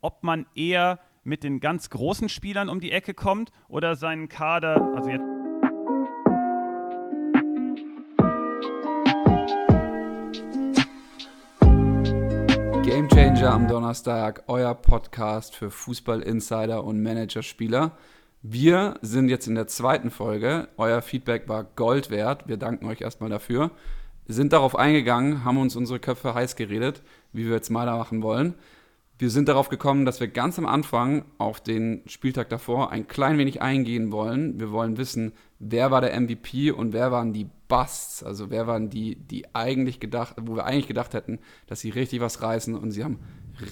ob man eher mit den ganz großen Spielern um die Ecke kommt oder seinen Kader, also jetzt Gamechanger am Donnerstag, euer Podcast für Fußball-Insider und Managerspieler. Wir sind jetzt in der zweiten Folge. Euer Feedback war Gold wert. Wir danken euch erstmal dafür. Sind darauf eingegangen, haben uns unsere Köpfe heiß geredet, wie wir jetzt mal machen wollen. Wir sind darauf gekommen, dass wir ganz am Anfang auf den Spieltag davor ein klein wenig eingehen wollen. Wir wollen wissen, wer war der MVP und wer waren die Busts, also wer waren die, die eigentlich gedacht, wo wir eigentlich gedacht hätten, dass sie richtig was reißen und sie haben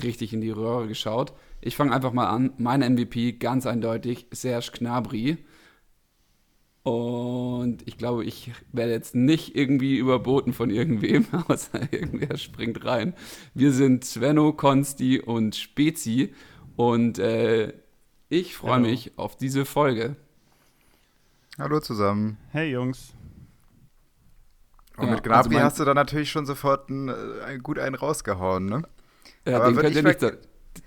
richtig in die Röhre geschaut. Ich fange einfach mal an. Mein MVP ganz eindeutig Serge Gnabry. Und ich glaube, ich werde jetzt nicht irgendwie überboten von irgendwem, außer irgendwer springt rein. Wir sind Svenno, Konsti und Spezi. Und äh, ich freue mich auf diese Folge. Hallo zusammen. Hey Jungs. Und ja, mit Gnabry also hast du dann natürlich schon sofort ein, ein, äh, gut einen rausgehauen, ne? Ja, Aber den könnt ihr nicht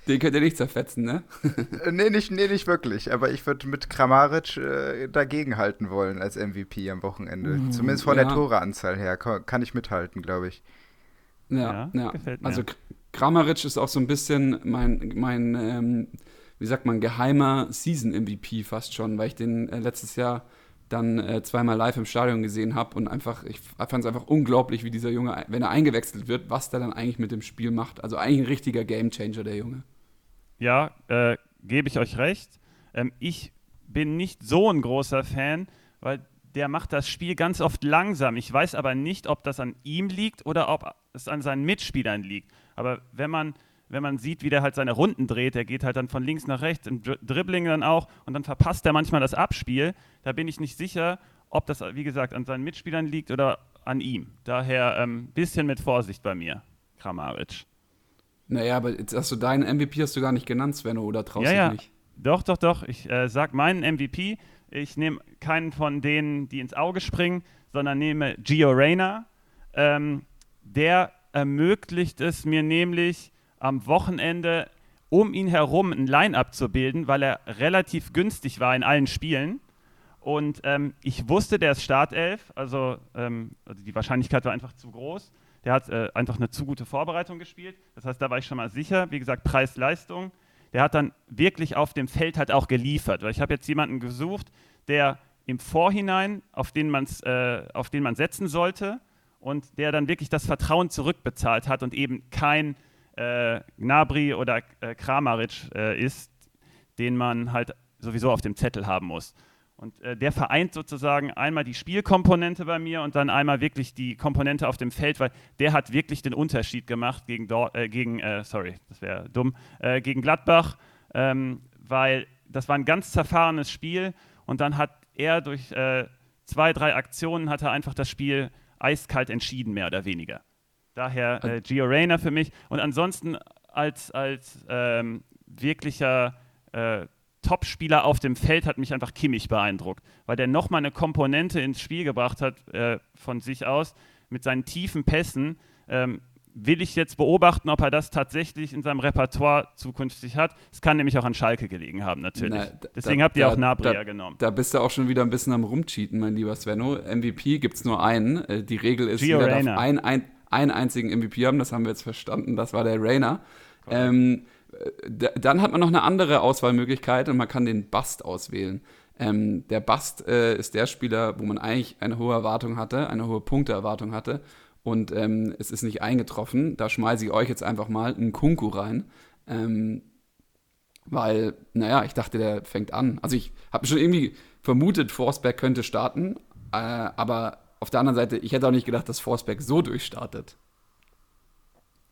den könnt ihr nicht zerfetzen, ne? Äh, nee, nicht, nee, nicht wirklich. Aber ich würde mit Kramaric äh, dagegenhalten wollen als MVP am Wochenende. Uh, Zumindest von ja. der Toreanzahl her kann ich mithalten, glaube ich. Ja, ja, ja. Gefällt mir. Also Kramaric ist auch so ein bisschen mein, mein ähm, wie sagt man, geheimer Season-MVP fast schon, weil ich den äh, letztes Jahr dann äh, zweimal live im Stadion gesehen habe und einfach, ich fand es einfach unglaublich, wie dieser Junge, wenn er eingewechselt wird, was der dann eigentlich mit dem Spiel macht. Also eigentlich ein richtiger Gamechanger, der Junge. Ja, äh, gebe ich euch recht. Ähm, ich bin nicht so ein großer Fan, weil der macht das Spiel ganz oft langsam. Ich weiß aber nicht, ob das an ihm liegt oder ob es an seinen Mitspielern liegt. Aber wenn man wenn man sieht, wie der halt seine Runden dreht, der geht halt dann von links nach rechts, im Dribbling dann auch und dann verpasst er manchmal das Abspiel. Da bin ich nicht sicher, ob das, wie gesagt, an seinen Mitspielern liegt oder an ihm. Daher ein ähm, bisschen mit Vorsicht bei mir, Kramaric. Naja, aber jetzt hast du deinen MVP hast du gar nicht genannt, Svenno, oder traust ja, du ja. nicht? Doch, doch, doch. Ich äh, sag meinen MVP. Ich nehme keinen von denen, die ins Auge springen, sondern nehme Gio Reyna. Ähm, der ermöglicht es mir nämlich, am Wochenende um ihn herum ein Line-up zu bilden, weil er relativ günstig war in allen Spielen. Und ähm, ich wusste, der ist Startelf, also, ähm, also, die Wahrscheinlichkeit war einfach zu groß. Der hat äh, einfach eine zu gute Vorbereitung gespielt. Das heißt, da war ich schon mal sicher. Wie gesagt, Preis-Leistung. Der hat dann wirklich auf dem Feld halt auch geliefert. Weil ich habe jetzt jemanden gesucht, der im Vorhinein, auf den, man's, äh, auf den man setzen sollte und der dann wirklich das Vertrauen zurückbezahlt hat und eben kein äh, Gnabry oder äh, Kramaric äh, ist, den man halt sowieso auf dem Zettel haben muss. Und äh, der vereint sozusagen einmal die Spielkomponente bei mir und dann einmal wirklich die Komponente auf dem Feld, weil der hat wirklich den Unterschied gemacht gegen, Dor äh, gegen äh, sorry, das wäre dumm, äh, gegen Gladbach, ähm, weil das war ein ganz zerfahrenes Spiel und dann hat er durch äh, zwei, drei Aktionen hat er einfach das Spiel eiskalt entschieden, mehr oder weniger. Daher äh, Gio Reyna für mich. Und ansonsten als, als ähm, wirklicher äh, Top-Spieler auf dem Feld hat mich einfach Kimmich beeindruckt, weil der nochmal eine Komponente ins Spiel gebracht hat äh, von sich aus mit seinen tiefen Pässen. Ähm, will ich jetzt beobachten, ob er das tatsächlich in seinem Repertoire zukünftig hat. Es kann nämlich auch an Schalke gelegen haben, natürlich. Na, da, Deswegen habt ihr da, auch Nabria da, genommen. Da bist du auch schon wieder ein bisschen am Rumcheaten, mein lieber Svenno. MVP gibt es nur einen. Äh, die Regel ist, Gio jeder darf ein, ein, einen einzigen MVP haben, das haben wir jetzt verstanden, das war der Rainer. Ähm, dann hat man noch eine andere Auswahlmöglichkeit und man kann den Bust auswählen. Ähm, der Bust äh, ist der Spieler, wo man eigentlich eine hohe Erwartung hatte, eine hohe Punkteerwartung hatte und ähm, es ist nicht eingetroffen. Da schmeiße ich euch jetzt einfach mal einen Kunku rein. Ähm, weil, naja, ich dachte, der fängt an. Also ich habe schon irgendwie vermutet, Forsberg könnte starten, äh, aber auf der anderen Seite, ich hätte auch nicht gedacht, dass Forsberg so durchstartet.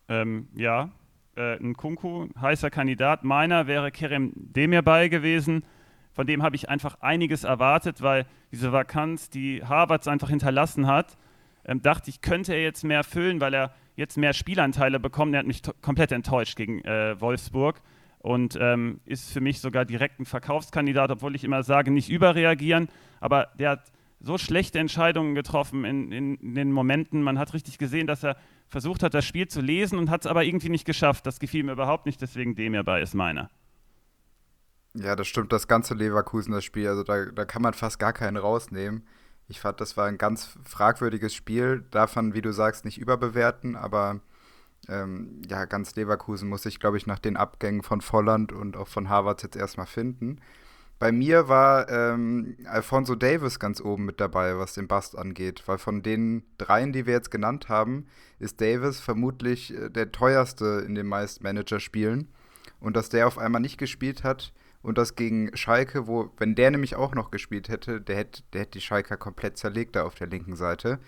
Ähm, ja, äh, ein Kunku, heißer Kandidat. Meiner wäre Kerem Demirbay gewesen. Von dem habe ich einfach einiges erwartet, weil diese Vakanz, die Harvards einfach hinterlassen hat, ähm, dachte ich, könnte er jetzt mehr füllen, weil er jetzt mehr Spielanteile bekommt. Er hat mich komplett enttäuscht gegen äh, Wolfsburg und ähm, ist für mich sogar direkt ein Verkaufskandidat, obwohl ich immer sage, nicht überreagieren. Aber der hat so schlechte Entscheidungen getroffen in, in, in, den Momenten. Man hat richtig gesehen, dass er versucht hat, das Spiel zu lesen und hat es aber irgendwie nicht geschafft. Das gefiel mir überhaupt nicht, deswegen dem hierbei ist meiner. Ja, das stimmt, das ganze Leverkusen, das Spiel, also da, da kann man fast gar keinen rausnehmen. Ich fand, das war ein ganz fragwürdiges Spiel, darf man, wie du sagst, nicht überbewerten, aber ähm, ja, ganz Leverkusen muss ich, glaube ich, nach den Abgängen von Volland und auch von Harvard jetzt erstmal finden. Bei mir war ähm, Alfonso Davis ganz oben mit dabei, was den Bast angeht, weil von den dreien, die wir jetzt genannt haben, ist Davis vermutlich äh, der teuerste in den meisten Managerspielen. Und dass der auf einmal nicht gespielt hat, und das gegen Schalke, wo, wenn der nämlich auch noch gespielt hätte, der hätte, der hätte die Schalker komplett zerlegt da auf der linken Seite,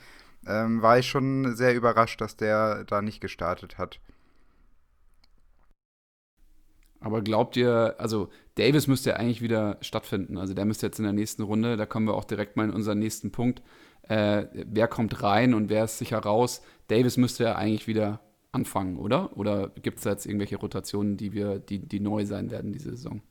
ähm, war ich schon sehr überrascht, dass der da nicht gestartet hat. Aber glaubt ihr, also Davis müsste ja eigentlich wieder stattfinden. Also der müsste jetzt in der nächsten Runde, da kommen wir auch direkt mal in unseren nächsten Punkt. Äh, wer kommt rein und wer ist sicher raus? Davis müsste ja eigentlich wieder anfangen, oder? Oder gibt es da jetzt irgendwelche Rotationen, die wir, die, die neu sein werden diese Saison?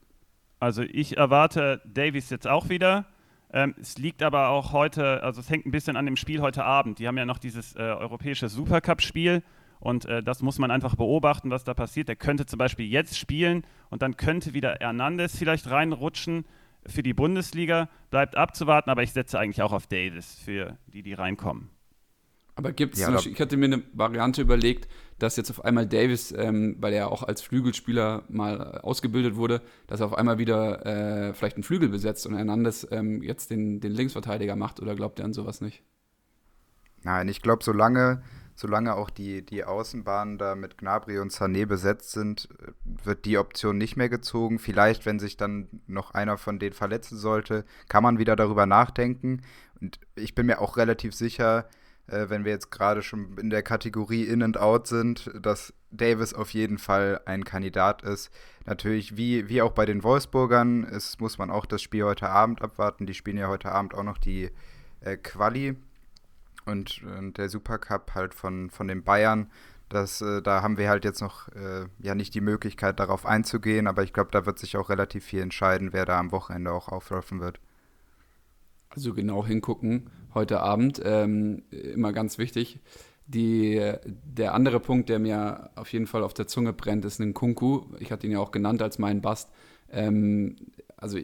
Also ich erwarte Davies jetzt auch wieder. Ähm, es liegt aber auch heute, also es hängt ein bisschen an dem Spiel heute Abend. Die haben ja noch dieses äh, europäische Supercup-Spiel und äh, das muss man einfach beobachten, was da passiert. Der könnte zum Beispiel jetzt spielen und dann könnte wieder Hernandez vielleicht reinrutschen für die Bundesliga. Bleibt abzuwarten, aber ich setze eigentlich auch auf Davis für die, die reinkommen. Aber gibt es, ja, ich hatte mir eine Variante überlegt, dass jetzt auf einmal Davis, ähm, weil er auch als Flügelspieler mal ausgebildet wurde, dass er auf einmal wieder äh, vielleicht einen Flügel besetzt und Hernandez ähm, jetzt den, den Linksverteidiger macht oder glaubt er an sowas nicht? Nein, ich glaube, solange, solange auch die, die Außenbahnen da mit Gnabry und Sané besetzt sind, wird die Option nicht mehr gezogen. Vielleicht, wenn sich dann noch einer von denen verletzen sollte, kann man wieder darüber nachdenken. Und ich bin mir auch relativ sicher, äh, wenn wir jetzt gerade schon in der Kategorie In and Out sind, dass Davis auf jeden Fall ein Kandidat ist. Natürlich, wie, wie auch bei den Wolfsburgern, es muss man auch das Spiel heute Abend abwarten. Die spielen ja heute Abend auch noch die äh, Quali und, und, der Supercup halt von, von den Bayern. Das, äh, da haben wir halt jetzt noch äh, ja nicht die Möglichkeit, darauf einzugehen, aber ich glaube, da wird sich auch relativ viel entscheiden, wer da am Wochenende auch auflaufen wird. Also genau hingucken heute Abend, ähm, immer ganz wichtig. Die, der andere Punkt, der mir auf jeden Fall auf der Zunge brennt, ist ein Kunku. Ich hatte ihn ja auch genannt als meinen Bast. Ähm, also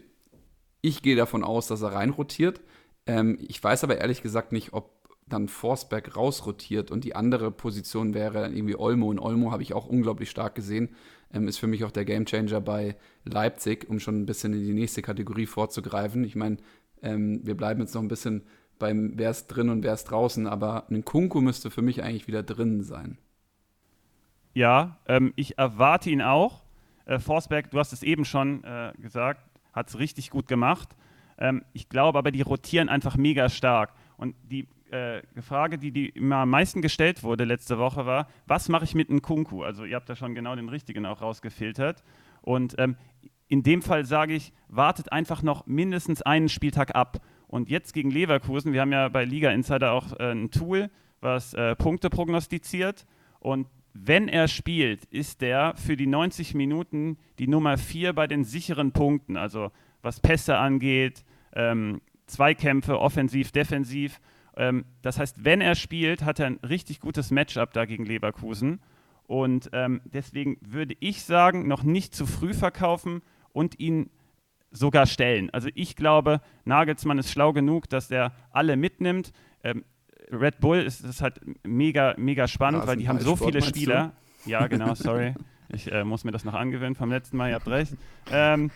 ich gehe davon aus, dass er reinrotiert. Ähm, ich weiß aber ehrlich gesagt nicht, ob dann Forsberg rausrotiert und die andere Position wäre dann irgendwie Olmo. Und Olmo habe ich auch unglaublich stark gesehen. Ähm, ist für mich auch der Gamechanger bei Leipzig, um schon ein bisschen in die nächste Kategorie vorzugreifen. Ich meine, ähm, wir bleiben jetzt noch ein bisschen beim wer ist drin und wer ist draußen, aber ein Kunku müsste für mich eigentlich wieder drin sein. Ja, ähm, ich erwarte ihn auch. Äh, Forsberg, du hast es eben schon äh, gesagt, hat es richtig gut gemacht. Ähm, ich glaube aber, die rotieren einfach mega stark. Und die äh, Frage, die, die immer am meisten gestellt wurde letzte Woche, war: Was mache ich mit einem Kunku? Also, ihr habt da schon genau den richtigen auch rausgefiltert. Und ähm, in dem Fall sage ich, wartet einfach noch mindestens einen Spieltag ab. Und jetzt gegen Leverkusen, wir haben ja bei Liga Insider auch äh, ein Tool, was äh, Punkte prognostiziert. Und wenn er spielt, ist der für die 90 Minuten die Nummer 4 bei den sicheren Punkten. Also was Pässe angeht, ähm, Zweikämpfe, offensiv, defensiv. Ähm, das heißt, wenn er spielt, hat er ein richtig gutes Matchup da gegen Leverkusen. Und ähm, deswegen würde ich sagen, noch nicht zu früh verkaufen und ihn sogar stellen. Also ich glaube, Nagelsmann ist schlau genug, dass er alle mitnimmt. Ähm, Red Bull ist, ist halt mega, mega spannend, weil die haben so Sport, viele Spieler. Ja, genau, sorry. ich äh, muss mir das noch angewöhnen vom letzten Mal, ihr habt recht. Ähm,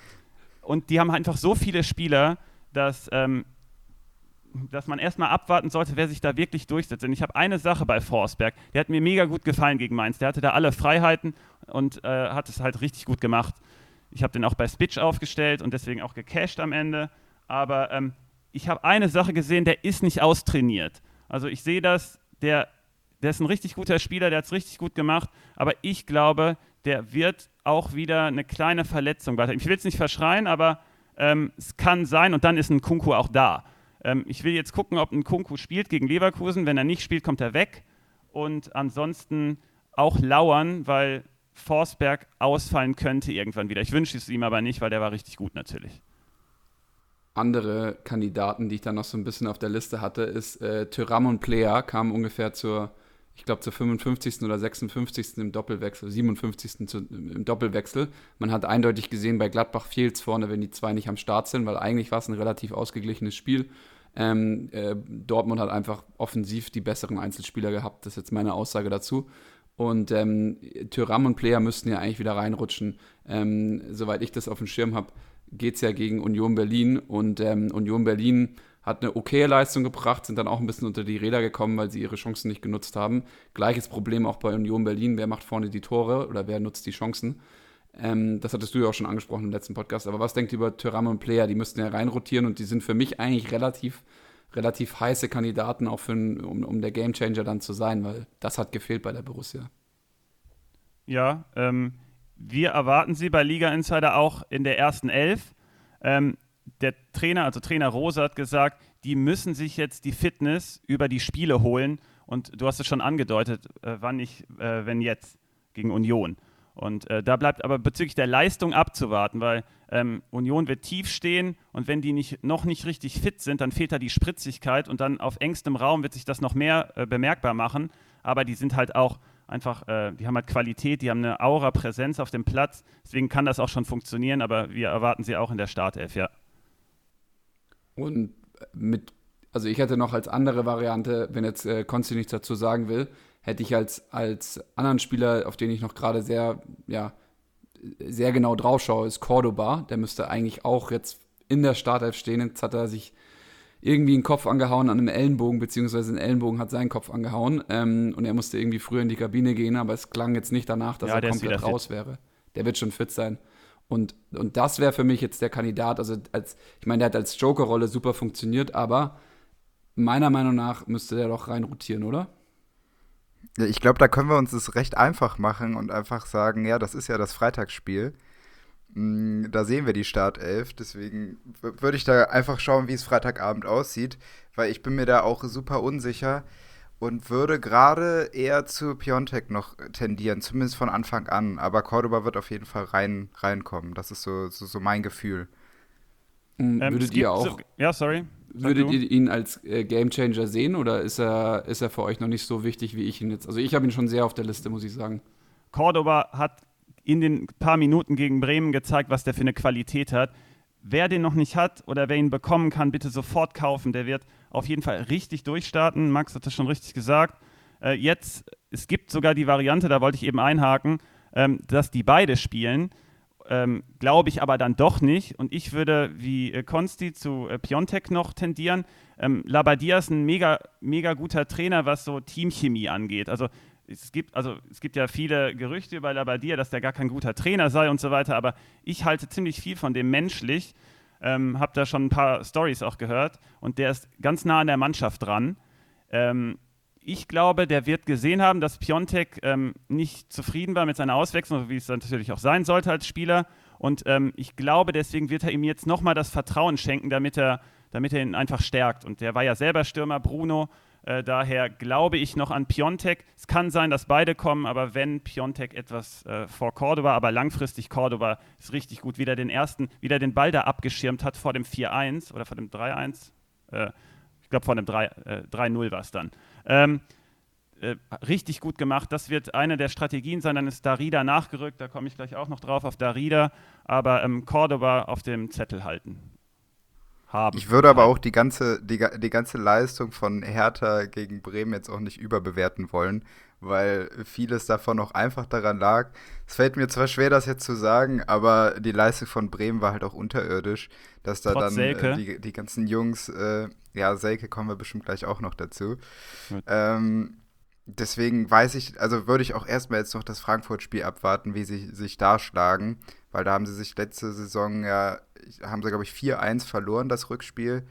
und die haben einfach so viele Spieler, dass, ähm, dass man erstmal abwarten sollte, wer sich da wirklich durchsetzt. Und ich habe eine Sache bei Forsberg, der hat mir mega gut gefallen gegen Mainz. Der hatte da alle Freiheiten und äh, hat es halt richtig gut gemacht. Ich habe den auch bei Spitch aufgestellt und deswegen auch gecached am Ende. Aber ähm, ich habe eine Sache gesehen, der ist nicht austrainiert. Also ich sehe das, der, der ist ein richtig guter Spieler, der hat es richtig gut gemacht, aber ich glaube, der wird auch wieder eine kleine Verletzung weiter. Ich will es nicht verschreien, aber ähm, es kann sein und dann ist ein Kunku auch da. Ähm, ich will jetzt gucken, ob ein Kunku spielt gegen Leverkusen. Wenn er nicht spielt, kommt er weg. Und ansonsten auch lauern, weil Forsberg ausfallen könnte irgendwann wieder. Ich wünsche es ihm aber nicht, weil der war richtig gut natürlich. Andere Kandidaten, die ich dann noch so ein bisschen auf der Liste hatte, ist äh, Tyram und Player, kam ungefähr zur, ich glaube, zur 55. oder 56. im Doppelwechsel, 57. Zu, im Doppelwechsel. Man hat eindeutig gesehen, bei Gladbach fehlt es vorne, wenn die zwei nicht am Start sind, weil eigentlich war es ein relativ ausgeglichenes Spiel. Ähm, äh, Dortmund hat einfach offensiv die besseren Einzelspieler gehabt. Das ist jetzt meine Aussage dazu. Und ähm, Tyram und Player müssten ja eigentlich wieder reinrutschen. Ähm, soweit ich das auf dem Schirm habe, geht es ja gegen Union Berlin. Und ähm, Union Berlin hat eine okaye Leistung gebracht, sind dann auch ein bisschen unter die Räder gekommen, weil sie ihre Chancen nicht genutzt haben. Gleiches Problem auch bei Union Berlin. Wer macht vorne die Tore oder wer nutzt die Chancen? Ähm, das hattest du ja auch schon angesprochen im letzten Podcast. Aber was denkt ihr über Thuram und Player? Die müssten ja reinrotieren und die sind für mich eigentlich relativ, relativ heiße Kandidaten, auch für um, um der Gamechanger dann zu sein, weil das hat gefehlt bei der Borussia. Ja, ähm, wir erwarten sie bei Liga Insider auch in der ersten Elf. Ähm, der Trainer, also Trainer Rose hat gesagt, die müssen sich jetzt die Fitness über die Spiele holen. Und du hast es schon angedeutet, äh, wann nicht, äh, wenn jetzt gegen Union. Und äh, da bleibt aber bezüglich der Leistung abzuwarten, weil ähm, Union wird tief stehen und wenn die nicht, noch nicht richtig fit sind, dann fehlt da die Spritzigkeit und dann auf engstem Raum wird sich das noch mehr äh, bemerkbar machen. Aber die sind halt auch einfach, äh, die haben halt Qualität, die haben eine Aura, Präsenz auf dem Platz. Deswegen kann das auch schon funktionieren, aber wir erwarten sie auch in der Startelf, ja. Und mit, also ich hätte noch als andere Variante, wenn jetzt äh, Konsti nichts dazu sagen will, hätte ich als, als anderen Spieler, auf den ich noch gerade sehr, ja, sehr genau drauf schaue, ist Cordoba. Der müsste eigentlich auch jetzt in der Startelf stehen. Jetzt hat er sich irgendwie einen Kopf angehauen an einem Ellenbogen, beziehungsweise ein Ellenbogen hat seinen Kopf angehauen. Ähm, und er musste irgendwie früher in die Kabine gehen, aber es klang jetzt nicht danach, dass ja, er komplett raus fit. wäre. Der wird schon fit sein. Und, und das wäre für mich jetzt der Kandidat. Also als, ich meine, der hat als Joker-Rolle super funktioniert, aber meiner Meinung nach müsste der doch rein rotieren, oder? Ja, ich glaube, da können wir uns das recht einfach machen und einfach sagen, ja, das ist ja das Freitagsspiel. Mm, da sehen wir die Startelf, deswegen würde ich da einfach schauen, wie es Freitagabend aussieht, weil ich bin mir da auch super unsicher und würde gerade eher zu Piontek noch tendieren, zumindest von Anfang an. Aber Cordoba wird auf jeden Fall rein, reinkommen. Das ist so, so, so mein Gefühl. Ähm, würdet ihr auch? So, ja, sorry. Würdet ihr ihn als äh, Gamechanger sehen oder ist er, ist er für euch noch nicht so wichtig, wie ich ihn jetzt? Also ich habe ihn schon sehr auf der Liste, muss ich sagen. Cordoba hat in den paar Minuten gegen Bremen gezeigt, was der für eine Qualität hat. Wer den noch nicht hat oder wer ihn bekommen kann, bitte sofort kaufen. Der wird auf jeden Fall richtig durchstarten. Max hat das schon richtig gesagt. Äh, jetzt, es gibt sogar die Variante, da wollte ich eben einhaken, ähm, dass die beide spielen. Ähm, Glaube ich aber dann doch nicht. Und ich würde wie äh, Konsti zu äh, Piontek noch tendieren. Ähm, Labadia ist ein mega, mega guter Trainer, was so Teamchemie angeht. Also es gibt, also es gibt ja viele Gerüchte über Labadia, dass der gar kein guter Trainer sei und so weiter, aber ich halte ziemlich viel von dem menschlich. Ähm, habe da schon ein paar Stories auch gehört und der ist ganz nah an der Mannschaft dran. Ähm, ich glaube, der wird gesehen haben, dass Piontek ähm, nicht zufrieden war mit seiner Auswechslung, wie es natürlich auch sein sollte als Spieler. Und ähm, ich glaube, deswegen wird er ihm jetzt nochmal das Vertrauen schenken, damit er, damit er ihn einfach stärkt. Und der war ja selber Stürmer, Bruno. Äh, daher glaube ich noch an Piontek. Es kann sein, dass beide kommen, aber wenn Piontek etwas äh, vor Cordoba, aber langfristig Cordoba ist richtig gut, wieder den ersten, wieder den Ball da abgeschirmt hat vor dem 4-1 oder vor dem 3-1. Äh, ich glaube, vor dem 3-0 äh, war es dann. Ähm, äh, richtig gut gemacht. Das wird eine der Strategien sein. Dann ist Darida nachgerückt, da komme ich gleich auch noch drauf auf Darida, aber ähm, Cordoba auf dem Zettel halten haben. Ich würde aber auch die ganze, die, die ganze Leistung von Hertha gegen Bremen jetzt auch nicht überbewerten wollen, weil vieles davon auch einfach daran lag. Es fällt mir zwar schwer, das jetzt zu sagen, aber die Leistung von Bremen war halt auch unterirdisch, dass da Trotz dann äh, die, die ganzen Jungs, äh, ja, Selke kommen wir bestimmt gleich auch noch dazu. Ähm, deswegen weiß ich, also würde ich auch erstmal jetzt noch das Frankfurt-Spiel abwarten, wie sie sich da schlagen, weil da haben sie sich letzte Saison ja haben sie, glaube ich, 4-1 verloren, das Rückspiel.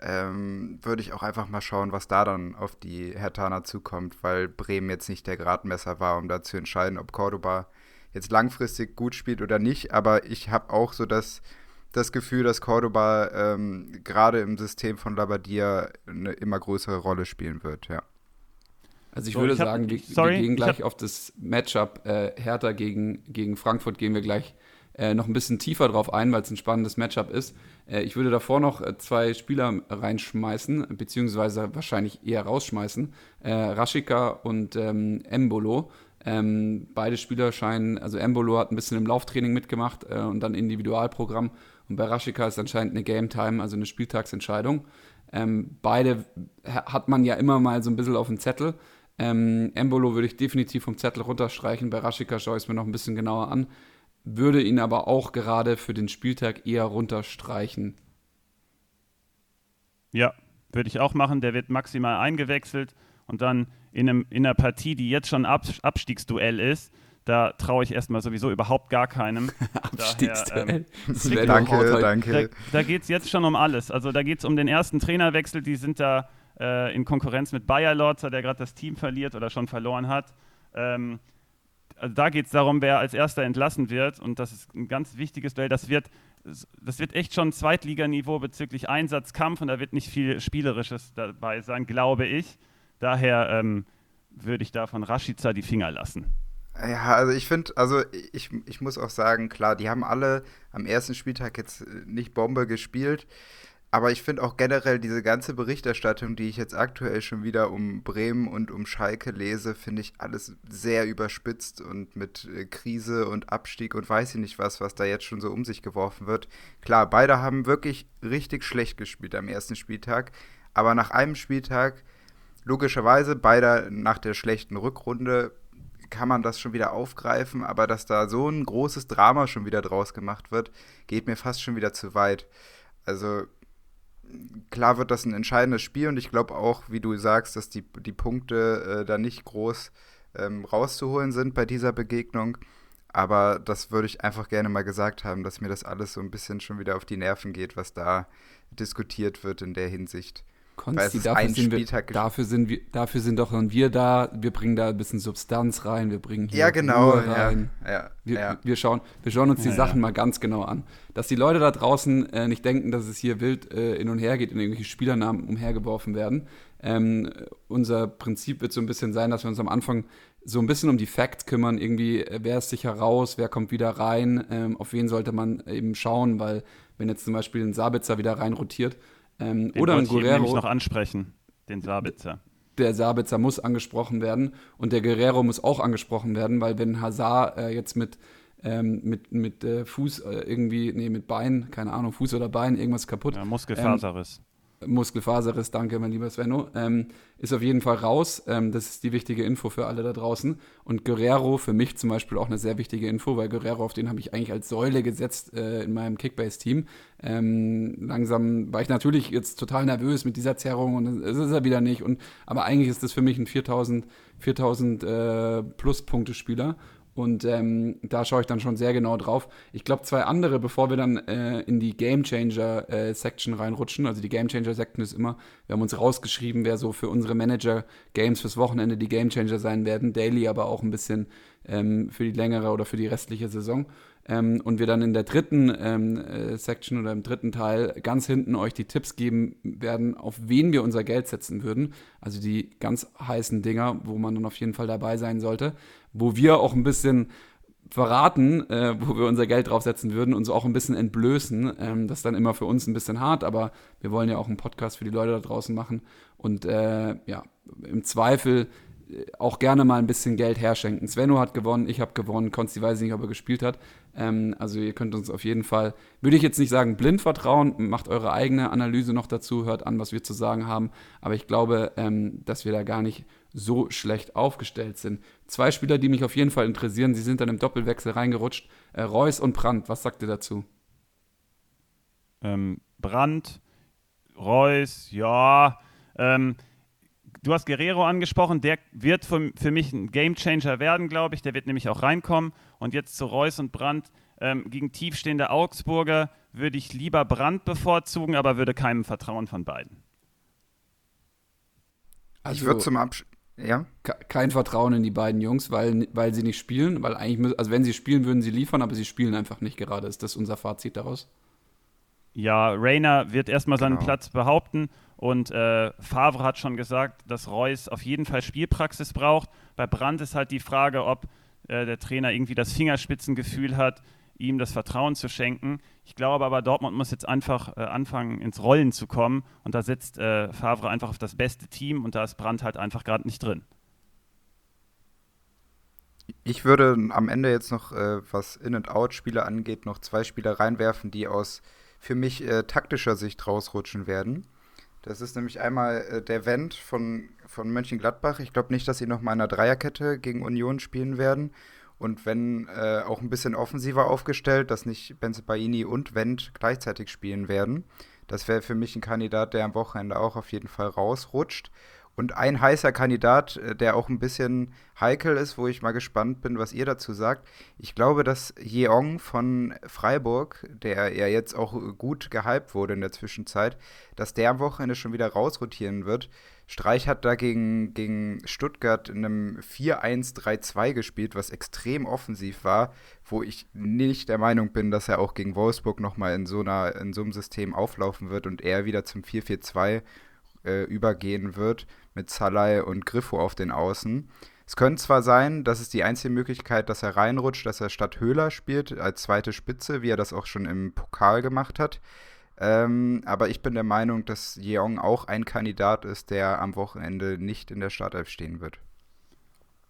Ähm, würde ich auch einfach mal schauen, was da dann auf die Hertaner zukommt, weil Bremen jetzt nicht der Gradmesser war, um da zu entscheiden, ob Cordoba jetzt langfristig gut spielt oder nicht. Aber ich habe auch so das, das Gefühl, dass Cordoba ähm, gerade im System von Labadia eine immer größere Rolle spielen wird, ja. Also ich so, würde ich hab, sagen, wir, sorry, wir, gehen gleich auf das Matchup äh, Hertha gegen, gegen Frankfurt, gehen wir gleich äh, noch ein bisschen tiefer drauf ein, weil es ein spannendes Matchup ist. Äh, ich würde davor noch äh, zwei Spieler reinschmeißen, beziehungsweise wahrscheinlich eher rausschmeißen. Äh, Rashika und ähm, Embolo. Ähm, beide Spieler scheinen, also Embolo hat ein bisschen im Lauftraining mitgemacht äh, und dann Individualprogramm. Und bei Rashika ist anscheinend eine Game Time, also eine Spieltagsentscheidung. Ähm, beide hat man ja immer mal so ein bisschen auf dem Zettel. Ähm, Embolo würde ich definitiv vom Zettel runterstreichen. Bei Rashika schaue ich es mir noch ein bisschen genauer an. Würde ihn aber auch gerade für den Spieltag eher runterstreichen. Ja, würde ich auch machen. Der wird maximal eingewechselt und dann in, einem, in einer Partie, die jetzt schon Ab Abstiegsduell ist, da traue ich erstmal sowieso überhaupt gar keinem. Abstiegsduell. Daher, ähm, danke, danke. Da, da geht es jetzt schon um alles. Also da geht es um den ersten Trainerwechsel. Die sind da äh, in Konkurrenz mit Bayer Lorzer, der gerade das Team verliert oder schon verloren hat. Ähm, also da geht es darum, wer als erster entlassen wird. Und das ist ein ganz wichtiges Duell. Das wird, das wird echt schon Zweitliganiveau bezüglich Einsatzkampf und da wird nicht viel Spielerisches dabei sein, glaube ich. Daher ähm, würde ich da von Rashica die Finger lassen. Ja, also ich finde, also ich, ich muss auch sagen, klar, die haben alle am ersten Spieltag jetzt nicht Bombe gespielt. Aber ich finde auch generell diese ganze Berichterstattung, die ich jetzt aktuell schon wieder um Bremen und um Schalke lese, finde ich alles sehr überspitzt und mit äh, Krise und Abstieg und weiß ich nicht was, was da jetzt schon so um sich geworfen wird. Klar, beide haben wirklich richtig schlecht gespielt am ersten Spieltag, aber nach einem Spieltag, logischerweise, beide nach der schlechten Rückrunde, kann man das schon wieder aufgreifen, aber dass da so ein großes Drama schon wieder draus gemacht wird, geht mir fast schon wieder zu weit. Also klar wird das ein entscheidendes Spiel und ich glaube auch, wie du sagst, dass die, die Punkte äh, da nicht groß ähm, rauszuholen sind bei dieser Begegnung. Aber das würde ich einfach gerne mal gesagt haben, dass mir das alles so ein bisschen schon wieder auf die Nerven geht, was da diskutiert wird in der Hinsicht. Konsti, dafür sind, wir, dafür, sind wir, dafür sind doch wir da. Wir bringen da ein bisschen Substanz rein. Wir bringen hier ja, genau, rein. Ja, ja, wir, ja. wir, schauen, wir schauen uns die ja, Sachen mal ganz genau an. Dass die Leute da draußen äh, nicht denken, dass es hier wild äh, hin und her geht und irgendwelche Spielernamen umhergeworfen werden. Ähm, unser Prinzip wird so ein bisschen sein, dass wir uns am Anfang so ein bisschen um die Facts kümmern. Irgendwie, äh, wer ist sicher raus, wer kommt wieder rein, ähm, auf wen sollte man eben schauen, weil wenn jetzt zum Beispiel ein Sabitzer wieder rein rotiert, ähm, den oder ein Guerrero. Ich noch ansprechen, den Sabitzer. Der Sabitzer muss angesprochen werden und der Guerrero muss auch angesprochen werden, weil wenn Hazard äh, jetzt mit, ähm, mit, mit äh, Fuß äh, irgendwie, nee, mit Bein, keine Ahnung, Fuß oder Bein, irgendwas kaputt. Ja, Muskelfaserriss. Ähm, Muskelfaserriss, danke, mein lieber Svenno, ähm, ist auf jeden Fall raus. Ähm, das ist die wichtige Info für alle da draußen. Und Guerrero für mich zum Beispiel auch eine sehr wichtige Info, weil Guerrero, auf den habe ich eigentlich als Säule gesetzt äh, in meinem Kickbase-Team. Ähm, langsam war ich natürlich jetzt total nervös mit dieser Zerrung und es ist er wieder nicht. Und, aber eigentlich ist das für mich ein 4000, 4000 äh, Pluspunkte-Spieler. Und ähm, da schaue ich dann schon sehr genau drauf. Ich glaube, zwei andere, bevor wir dann äh, in die Game Changer äh, Section reinrutschen. Also die Game Changer Section ist immer, wir haben uns rausgeschrieben, wer so für unsere Manager Games fürs Wochenende die Game Changer sein werden. Daily aber auch ein bisschen ähm, für die längere oder für die restliche Saison. Ähm, und wir dann in der dritten ähm, äh, Section oder im dritten Teil ganz hinten euch die Tipps geben werden, auf wen wir unser Geld setzen würden. Also die ganz heißen Dinger, wo man dann auf jeden Fall dabei sein sollte wo wir auch ein bisschen verraten, äh, wo wir unser Geld draufsetzen würden und so auch ein bisschen entblößen. Ähm, das ist dann immer für uns ein bisschen hart, aber wir wollen ja auch einen Podcast für die Leute da draußen machen und äh, ja, im Zweifel äh, auch gerne mal ein bisschen Geld herschenken. Svenno hat gewonnen, ich habe gewonnen, Konsti weiß nicht, ob er gespielt hat. Ähm, also ihr könnt uns auf jeden Fall, würde ich jetzt nicht sagen blind vertrauen, macht eure eigene Analyse noch dazu, hört an, was wir zu sagen haben. Aber ich glaube, ähm, dass wir da gar nicht so schlecht aufgestellt sind. Zwei Spieler, die mich auf jeden Fall interessieren, sie sind dann im Doppelwechsel reingerutscht. Äh, Reus und Brandt, was sagt ihr dazu? Ähm, Brandt, Reus, ja. Ähm, du hast Guerrero angesprochen, der wird für, für mich ein Gamechanger werden, glaube ich. Der wird nämlich auch reinkommen. Und jetzt zu Reus und Brandt. Ähm, gegen tiefstehende Augsburger würde ich lieber Brandt bevorzugen, aber würde keinem vertrauen von beiden. Also, ich würde zum Abschluss ja. Kein Vertrauen in die beiden Jungs, weil, weil sie nicht spielen, weil eigentlich, also wenn sie spielen, würden sie liefern, aber sie spielen einfach nicht gerade. Ist das unser Fazit daraus? Ja, Rainer wird erstmal seinen genau. Platz behaupten und äh, Favre hat schon gesagt, dass Reus auf jeden Fall Spielpraxis braucht. Bei Brandt ist halt die Frage, ob äh, der Trainer irgendwie das Fingerspitzengefühl hat, ihm das Vertrauen zu schenken. Ich glaube aber, Dortmund muss jetzt einfach äh, anfangen, ins Rollen zu kommen. Und da setzt äh, Favre einfach auf das beste Team und da ist Brandt halt einfach gerade nicht drin. Ich würde am Ende jetzt noch, äh, was In-and-Out-Spieler angeht, noch zwei Spieler reinwerfen, die aus für mich äh, taktischer Sicht rausrutschen werden. Das ist nämlich einmal äh, der Wendt von, von Mönchengladbach. Ich glaube nicht, dass sie noch mal in einer Dreierkette gegen Union spielen werden. Und wenn äh, auch ein bisschen offensiver aufgestellt, dass nicht Benzebaini und Wendt gleichzeitig spielen werden. Das wäre für mich ein Kandidat, der am Wochenende auch auf jeden Fall rausrutscht. Und ein heißer Kandidat, äh, der auch ein bisschen heikel ist, wo ich mal gespannt bin, was ihr dazu sagt. Ich glaube, dass Jeong von Freiburg, der ja jetzt auch gut gehypt wurde in der Zwischenzeit, dass der am Wochenende schon wieder rausrotieren wird. Streich hat da gegen, gegen Stuttgart in einem 4-1-3-2 gespielt, was extrem offensiv war, wo ich nicht der Meinung bin, dass er auch gegen Wolfsburg nochmal in so, in so einem System auflaufen wird und er wieder zum 4-4-2 äh, übergehen wird mit Salai und Griffo auf den Außen. Es könnte zwar sein, dass es die einzige Möglichkeit, dass er reinrutscht, dass er statt Höhler spielt als zweite Spitze, wie er das auch schon im Pokal gemacht hat. Ähm, aber ich bin der Meinung, dass Jeong auch ein Kandidat ist, der am Wochenende nicht in der Startelf stehen wird.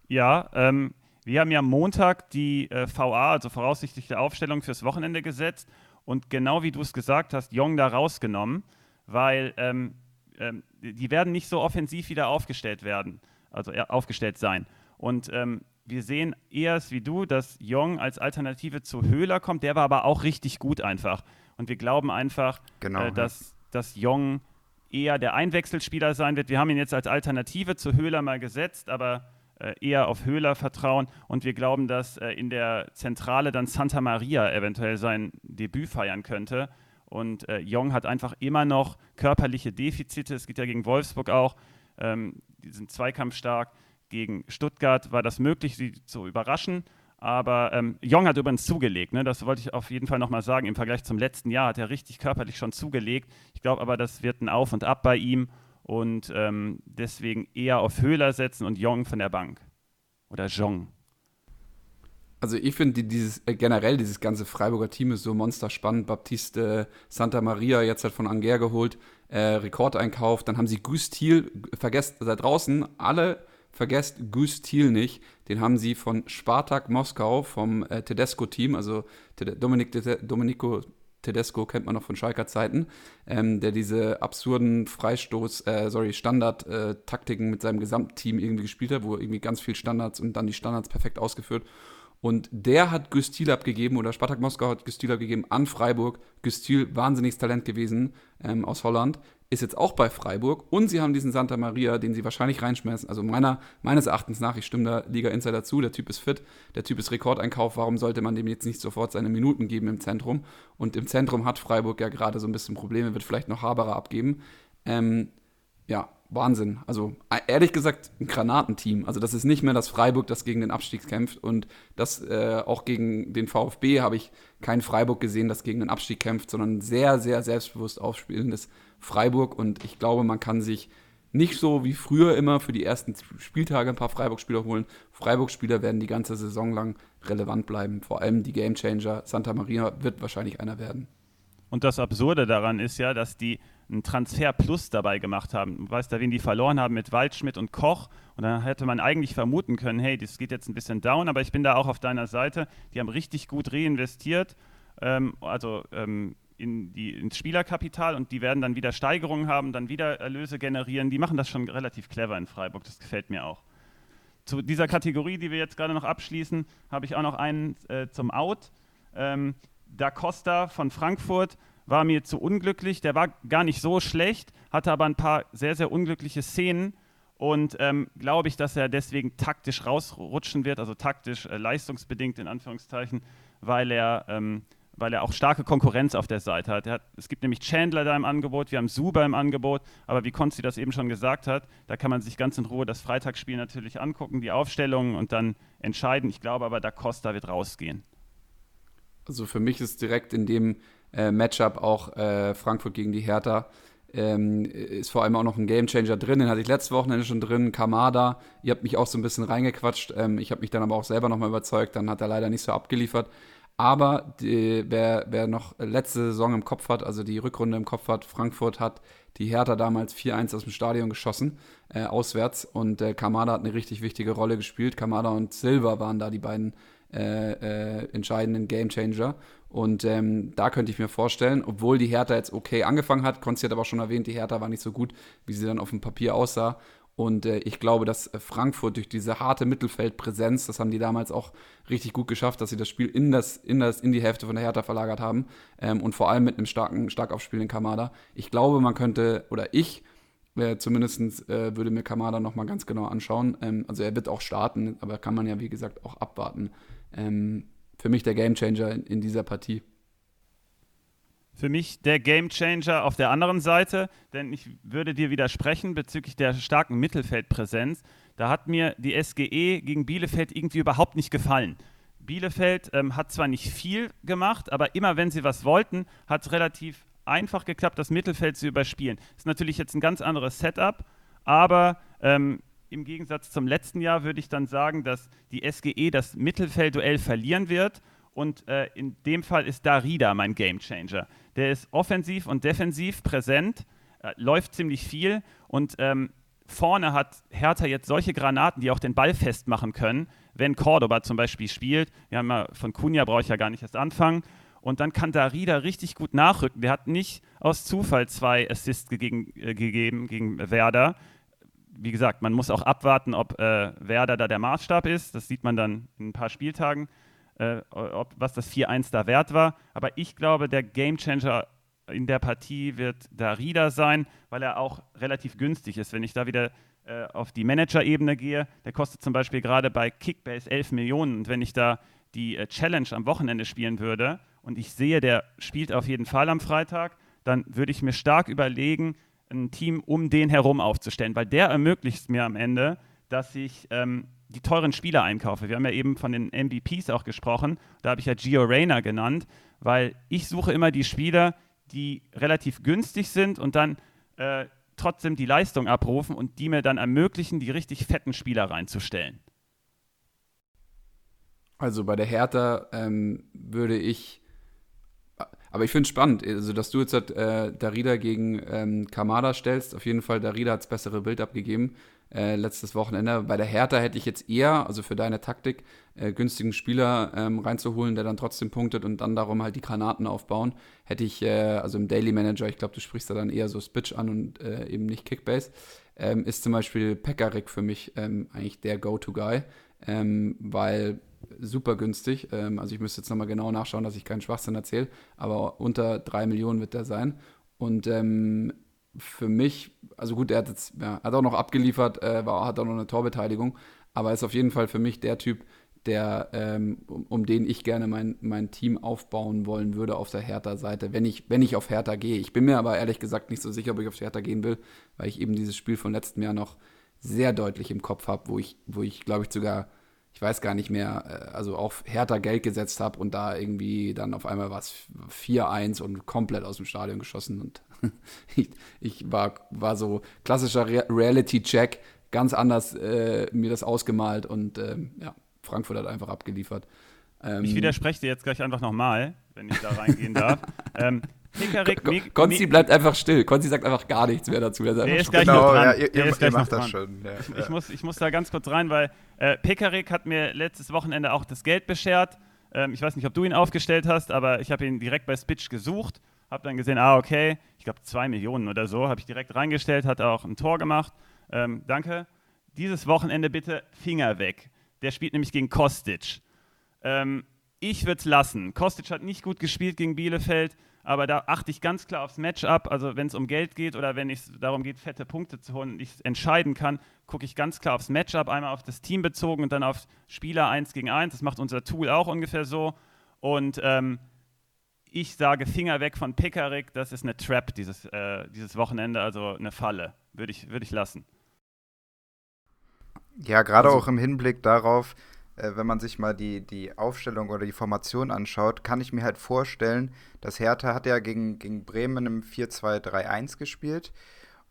Ja, ähm, wir haben ja Montag die äh, VA, also voraussichtliche Aufstellung fürs Wochenende gesetzt und genau wie du es gesagt hast, Jong da rausgenommen, weil ähm, ähm, die werden nicht so offensiv wieder aufgestellt werden, also aufgestellt sein. Und ähm, wir sehen eher wie du, dass Jong als Alternative zu Höhler kommt, der war aber auch richtig gut einfach. Und wir glauben einfach, genau, äh, dass, dass Jong eher der Einwechselspieler sein wird. Wir haben ihn jetzt als Alternative zu Höhler mal gesetzt, aber äh, eher auf Höhler vertrauen. Und wir glauben, dass äh, in der Zentrale dann Santa Maria eventuell sein Debüt feiern könnte. Und äh, Jong hat einfach immer noch körperliche Defizite. Es geht ja gegen Wolfsburg auch. Ähm, die sind zweikampfstark. Gegen Stuttgart war das möglich, sie zu überraschen. Aber ähm, Jong hat übrigens zugelegt. Ne? Das wollte ich auf jeden Fall nochmal sagen. Im Vergleich zum letzten Jahr hat er richtig körperlich schon zugelegt. Ich glaube aber, das wird ein Auf und Ab bei ihm. Und ähm, deswegen eher auf Höhler setzen und Jong von der Bank. Oder Jong. Also ich finde dieses äh, generell dieses ganze Freiburger Team ist so monsterspannend. Baptiste Santa Maria jetzt hat von Anger geholt, äh, Rekordeinkauf. Dann haben sie Gus Thiel vergesst da draußen alle vergesst Gus Thiel nicht. Den haben sie von Spartak Moskau vom äh, Tedesco-Team, also Dominik, Domenico Tedesco kennt man noch von Schalker Zeiten, ähm, der diese absurden Freistoß, äh, sorry, Standard-Taktiken äh, mit seinem Gesamtteam irgendwie gespielt hat, wo irgendwie ganz viel Standards und dann die Standards perfekt ausgeführt. Und der hat Güstil abgegeben, oder Spartak Moskau hat Güstil abgegeben an Freiburg. Güstil, wahnsinniges Talent gewesen ähm, aus Holland, ist jetzt auch bei Freiburg. Und sie haben diesen Santa Maria, den sie wahrscheinlich reinschmeißen. Also meiner, meines Erachtens nach, ich stimme da Liga Insider zu, der Typ ist fit, der Typ ist Rekordeinkauf. Warum sollte man dem jetzt nicht sofort seine Minuten geben im Zentrum? Und im Zentrum hat Freiburg ja gerade so ein bisschen Probleme, wird vielleicht noch Haberer abgeben. Ähm, ja, Wahnsinn. Also e-, ehrlich gesagt ein Granatenteam. Also das ist nicht mehr das Freiburg, das gegen den Abstieg kämpft. Und das äh, auch gegen den VfB habe ich kein Freiburg gesehen, das gegen den Abstieg kämpft, sondern sehr, sehr selbstbewusst aufspielendes Freiburg. Und ich glaube, man kann sich nicht so wie früher immer für die ersten Spieltage ein paar Freiburg-Spieler holen. Freiburg-Spieler werden die ganze Saison lang relevant bleiben. Vor allem die Gamechanger. Santa Maria wird wahrscheinlich einer werden. Und das Absurde daran ist ja, dass die einen Transfer Plus dabei gemacht haben. Du weißt da, wen die verloren haben mit Waldschmidt und Koch. Und dann hätte man eigentlich vermuten können, hey, das geht jetzt ein bisschen down, aber ich bin da auch auf deiner Seite. Die haben richtig gut reinvestiert, ähm, also ähm, in die, ins Spielerkapital und die werden dann wieder Steigerungen haben, dann wieder Erlöse generieren. Die machen das schon relativ clever in Freiburg, das gefällt mir auch. Zu dieser Kategorie, die wir jetzt gerade noch abschließen, habe ich auch noch einen äh, zum Out. Ähm, da Costa von Frankfurt war mir zu unglücklich. Der war gar nicht so schlecht, hatte aber ein paar sehr, sehr unglückliche Szenen. Und ähm, glaube ich, dass er deswegen taktisch rausrutschen wird, also taktisch äh, leistungsbedingt in Anführungszeichen, weil er, ähm, weil er auch starke Konkurrenz auf der Seite hat. hat. Es gibt nämlich Chandler da im Angebot, wir haben Suba im Angebot, aber wie Konzi das eben schon gesagt hat, da kann man sich ganz in Ruhe das Freitagsspiel natürlich angucken, die Aufstellungen und dann entscheiden. Ich glaube aber, Da Costa wird rausgehen. Also für mich ist direkt in dem äh, Matchup auch äh, Frankfurt gegen die Hertha. Ähm, ist vor allem auch noch ein Gamechanger drin. Den hatte ich letzte Wochenende schon drin. Kamada, ihr habt mich auch so ein bisschen reingequatscht. Ähm, ich habe mich dann aber auch selber nochmal überzeugt. Dann hat er leider nicht so abgeliefert. Aber die, wer, wer noch letzte Saison im Kopf hat, also die Rückrunde im Kopf hat, Frankfurt hat die Hertha damals 4-1 aus dem Stadion geschossen, äh, auswärts. Und äh, Kamada hat eine richtig wichtige Rolle gespielt. Kamada und Silva waren da die beiden äh, äh, entscheidenden Gamechanger. Und ähm, da könnte ich mir vorstellen, obwohl die Hertha jetzt okay angefangen hat, Konzi hat aber schon erwähnt, die Hertha war nicht so gut, wie sie dann auf dem Papier aussah. Und äh, ich glaube, dass Frankfurt durch diese harte Mittelfeldpräsenz, das haben die damals auch richtig gut geschafft, dass sie das Spiel in, das, in, das, in die Hälfte von der Hertha verlagert haben. Ähm, und vor allem mit einem starken, stark aufspielenden Kamada. Ich glaube, man könnte, oder ich äh, zumindest äh, würde mir Kamada nochmal ganz genau anschauen. Ähm, also er wird auch starten, aber kann man ja, wie gesagt, auch abwarten. Ähm, für mich der Gamechanger in, in dieser Partie für mich der Gamechanger auf der anderen Seite, denn ich würde dir widersprechen bezüglich der starken Mittelfeldpräsenz. Da hat mir die SGE gegen Bielefeld irgendwie überhaupt nicht gefallen. Bielefeld ähm, hat zwar nicht viel gemacht, aber immer wenn sie was wollten, hat es relativ einfach geklappt, das Mittelfeld zu überspielen. Ist natürlich jetzt ein ganz anderes Setup, aber ähm, im Gegensatz zum letzten Jahr würde ich dann sagen, dass die SGE das Mittelfeldduell verlieren wird und äh, in dem Fall ist Darida mein Gamechanger. Der ist offensiv und defensiv präsent, äh, läuft ziemlich viel und ähm, vorne hat Hertha jetzt solche Granaten, die auch den Ball festmachen können, wenn Cordoba zum Beispiel spielt. Wir haben ja von Kunja brauche ich ja gar nicht erst anfangen. Und dann kann Darida richtig gut nachrücken. Der hat nicht aus Zufall zwei Assists gegeben, äh, gegeben gegen Werder. Wie gesagt, man muss auch abwarten, ob äh, Werder da der Maßstab ist. Das sieht man dann in ein paar Spieltagen äh, ob, was das 4-1 da wert war. Aber ich glaube, der Gamechanger in der Partie wird Darida sein, weil er auch relativ günstig ist. Wenn ich da wieder äh, auf die Manager-Ebene gehe, der kostet zum Beispiel gerade bei Kickbase 11 Millionen. Und wenn ich da die äh, Challenge am Wochenende spielen würde und ich sehe, der spielt auf jeden Fall am Freitag, dann würde ich mir stark überlegen, ein Team um den herum aufzustellen, weil der ermöglicht mir am Ende, dass ich ähm, die teuren Spieler einkaufe. Wir haben ja eben von den MVPs auch gesprochen. Da habe ich ja Gio Reyna genannt, weil ich suche immer die Spieler, die relativ günstig sind und dann äh, trotzdem die Leistung abrufen und die mir dann ermöglichen, die richtig fetten Spieler reinzustellen. Also bei der Hertha ähm, würde ich, aber ich finde es spannend, also dass du jetzt äh, Darida gegen ähm, Kamada stellst. Auf jeden Fall, Darida hat das bessere Bild abgegeben äh, letztes Wochenende. Bei der Hertha hätte ich jetzt eher, also für deine Taktik, äh, günstigen Spieler ähm, reinzuholen, der dann trotzdem punktet und dann darum halt die Granaten aufbauen. Hätte ich, äh, also im Daily Manager, ich glaube, du sprichst da dann eher so Spitch an und äh, eben nicht Kickbase, ähm, ist zum Beispiel Pekarik für mich ähm, eigentlich der Go-To-Guy, ähm, weil super günstig. Ähm, also ich müsste jetzt nochmal genau nachschauen, dass ich keinen Schwachsinn erzähle, aber unter drei Millionen wird der sein. Und ähm, für mich, also gut, er hat jetzt, ja, hat auch noch abgeliefert, äh, war, hat auch noch eine Torbeteiligung, aber ist auf jeden Fall für mich der Typ, der, ähm, um, um, den ich gerne mein, mein Team aufbauen wollen würde auf der Hertha-Seite, wenn ich, wenn ich auf Hertha gehe. Ich bin mir aber ehrlich gesagt nicht so sicher, ob ich auf Hertha gehen will, weil ich eben dieses Spiel von letztem Jahr noch sehr deutlich im Kopf habe, wo ich, wo ich, glaube ich, sogar ich weiß gar nicht mehr, äh, also auf härter Geld gesetzt habe und da irgendwie dann auf einmal war es 4-1 und komplett aus dem Stadion geschossen und ich, ich, war, war so klassischer Re Reality-Check, ganz anders äh, mir das ausgemalt und ähm, ja, Frankfurt hat einfach abgeliefert. Ähm, ich widerspreche dir jetzt gleich einfach nochmal, wenn ich da reingehen darf. ähm, Hikarik, Konzi bleibt einfach still. Konzi sagt einfach gar nichts mehr dazu. Der, der ist gleich genau, noch dran. Ja, ihr, der ist gleich macht das schon. Ja, ich, ja. Ich, muss, ich muss da ganz kurz rein, weil äh, Pekarik hat mir letztes Wochenende auch das Geld beschert. Ähm, ich weiß nicht, ob du ihn aufgestellt hast, aber ich habe ihn direkt bei Spitch gesucht. Habe dann gesehen, ah, okay, ich glaube zwei Millionen oder so, habe ich direkt reingestellt, hat auch ein Tor gemacht. Ähm, danke. Dieses Wochenende bitte Finger weg. Der spielt nämlich gegen Kostic. Ähm, ich würde es lassen. Kostic hat nicht gut gespielt gegen Bielefeld aber da achte ich ganz klar aufs Matchup. Also wenn es um Geld geht oder wenn es darum geht, fette Punkte zu holen und ich entscheiden kann, gucke ich ganz klar aufs Matchup, einmal auf das Team bezogen und dann auf Spieler 1 gegen 1. Das macht unser Tool auch ungefähr so. Und ähm, ich sage Finger weg von Pekarik, das ist eine Trap dieses, äh, dieses Wochenende, also eine Falle. Würde ich, würd ich lassen. Ja, gerade also, auch im Hinblick darauf, wenn man sich mal die, die Aufstellung oder die Formation anschaut, kann ich mir halt vorstellen, dass Hertha hat ja gegen, gegen Bremen im 4-2-3-1 gespielt.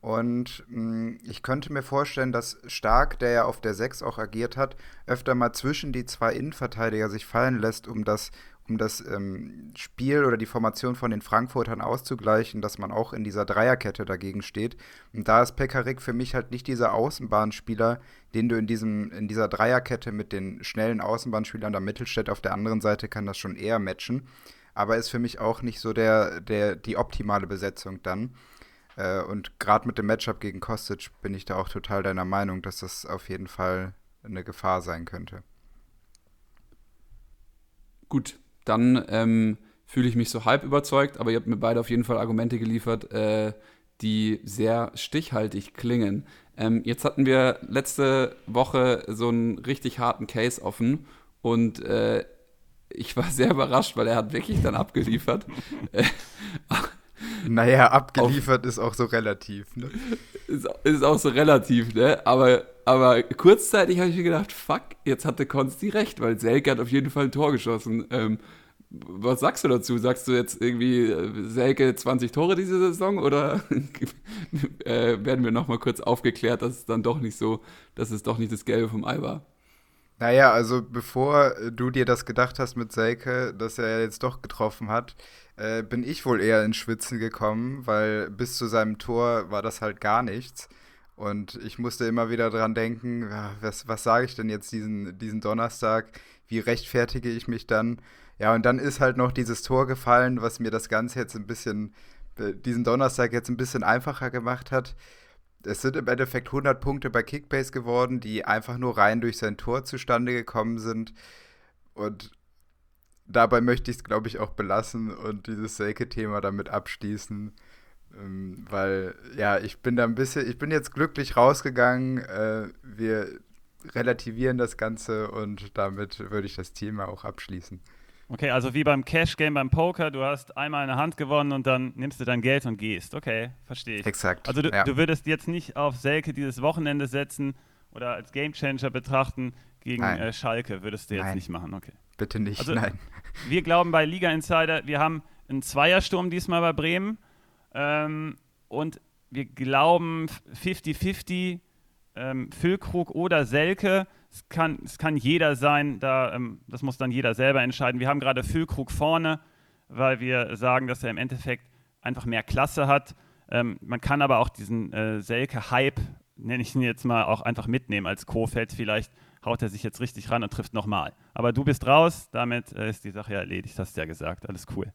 Und mh, mm, ich könnte mir vorstellen, dass Stark, der ja auf der 6 auch agiert hat, öfter mal zwischen die zwei Innenverteidiger sich fallen lässt, um das, um das ähm, Spiel oder die Formation von den Frankfurtern auszugleichen, dass man auch in dieser Dreierkette dagegen steht. Und da ist Pekarik für mich halt nicht dieser Außenbahnspieler, den du in, diesem, in dieser Dreierkette mit den schnellen Außenbahnspielern der Mittelstädt auf der anderen Seite kann das schon eher matchen. Aber ist für mich auch nicht so der, der, die optimale Besetzung dann. Äh, und gerade mit dem Matchup gegen Kostic bin ich da auch total deiner Meinung, dass das auf jeden Fall eine Gefahr sein könnte. Gut, dann ähm, fühle ich mich so halb überzeugt, aber ihr habt mir beide auf jeden Fall Argumente geliefert, äh, die sehr stichhaltig klingen. Ähm, jetzt hatten wir letzte Woche so einen richtig harten Case offen und äh, ich war sehr überrascht, weil er hat wirklich dann abgeliefert. naja, abgeliefert Auf, ist auch so relativ. Ne? Ist, ist, auch so relativ, ne? Aber, aber kurzzeitig habe ich mir gedacht, fuck, jetzt hatte Konsti recht, weil Selke hat auf jeden Fall ein Tor geschossen. Ähm, was sagst du dazu? Sagst du jetzt irgendwie äh, Selke 20 Tore diese Saison oder äh, werden wir nochmal kurz aufgeklärt, dass es dann doch nicht so, dass es doch nicht das Gelbe vom Ei war? Naja, also bevor du dir das gedacht hast mit Selke, dass er jetzt doch getroffen hat, äh, bin ich wohl eher ins Schwitzen gekommen, weil bis zu seinem Tor war das halt gar nichts. Und ich musste immer wieder dran denken, was, was sage ich denn jetzt diesen, diesen Donnerstag? Wie rechtfertige ich mich dann? Ja, und dann ist halt noch dieses Tor gefallen, was mir das Ganze jetzt ein bisschen, äh, diesen Donnerstag jetzt ein bisschen einfacher gemacht hat. Es sind im Endeffekt 100 Punkte bei Kickbase geworden, die einfach nur rein durch sein Tor zustande gekommen sind. Und dabei möchte ich es, glaube ich, auch belassen und dieses Selke-Thema damit abschließen. Ähm, weil, ja, ich bin da ein bisschen, ich bin jetzt glücklich rausgegangen. Äh, wir relativieren das Ganze und damit würde ich das Thema auch abschließen. Okay, also wie beim Cash Game beim Poker, du hast einmal eine Hand gewonnen und dann nimmst du dein Geld und gehst. Okay, verstehe ich. Exakt. Also du, ja. du würdest jetzt nicht auf Selke dieses Wochenende setzen oder als Gamechanger betrachten gegen äh, Schalke, würdest du jetzt nein. nicht machen, okay. Bitte nicht, also, nein. Wir glauben bei Liga Insider, wir haben einen Zweiersturm diesmal bei Bremen ähm, und wir glauben 50-50 ähm, Füllkrug oder Selke es kann, es kann jeder sein, da, ähm, das muss dann jeder selber entscheiden. Wir haben gerade Füllkrug vorne, weil wir sagen, dass er im Endeffekt einfach mehr Klasse hat. Ähm, man kann aber auch diesen äh, Selke-Hype, nenne ich ihn jetzt mal, auch einfach mitnehmen als Kofeld. Vielleicht haut er sich jetzt richtig ran und trifft nochmal. Aber du bist raus, damit äh, ist die Sache ja erledigt, hast du ja gesagt. Alles cool.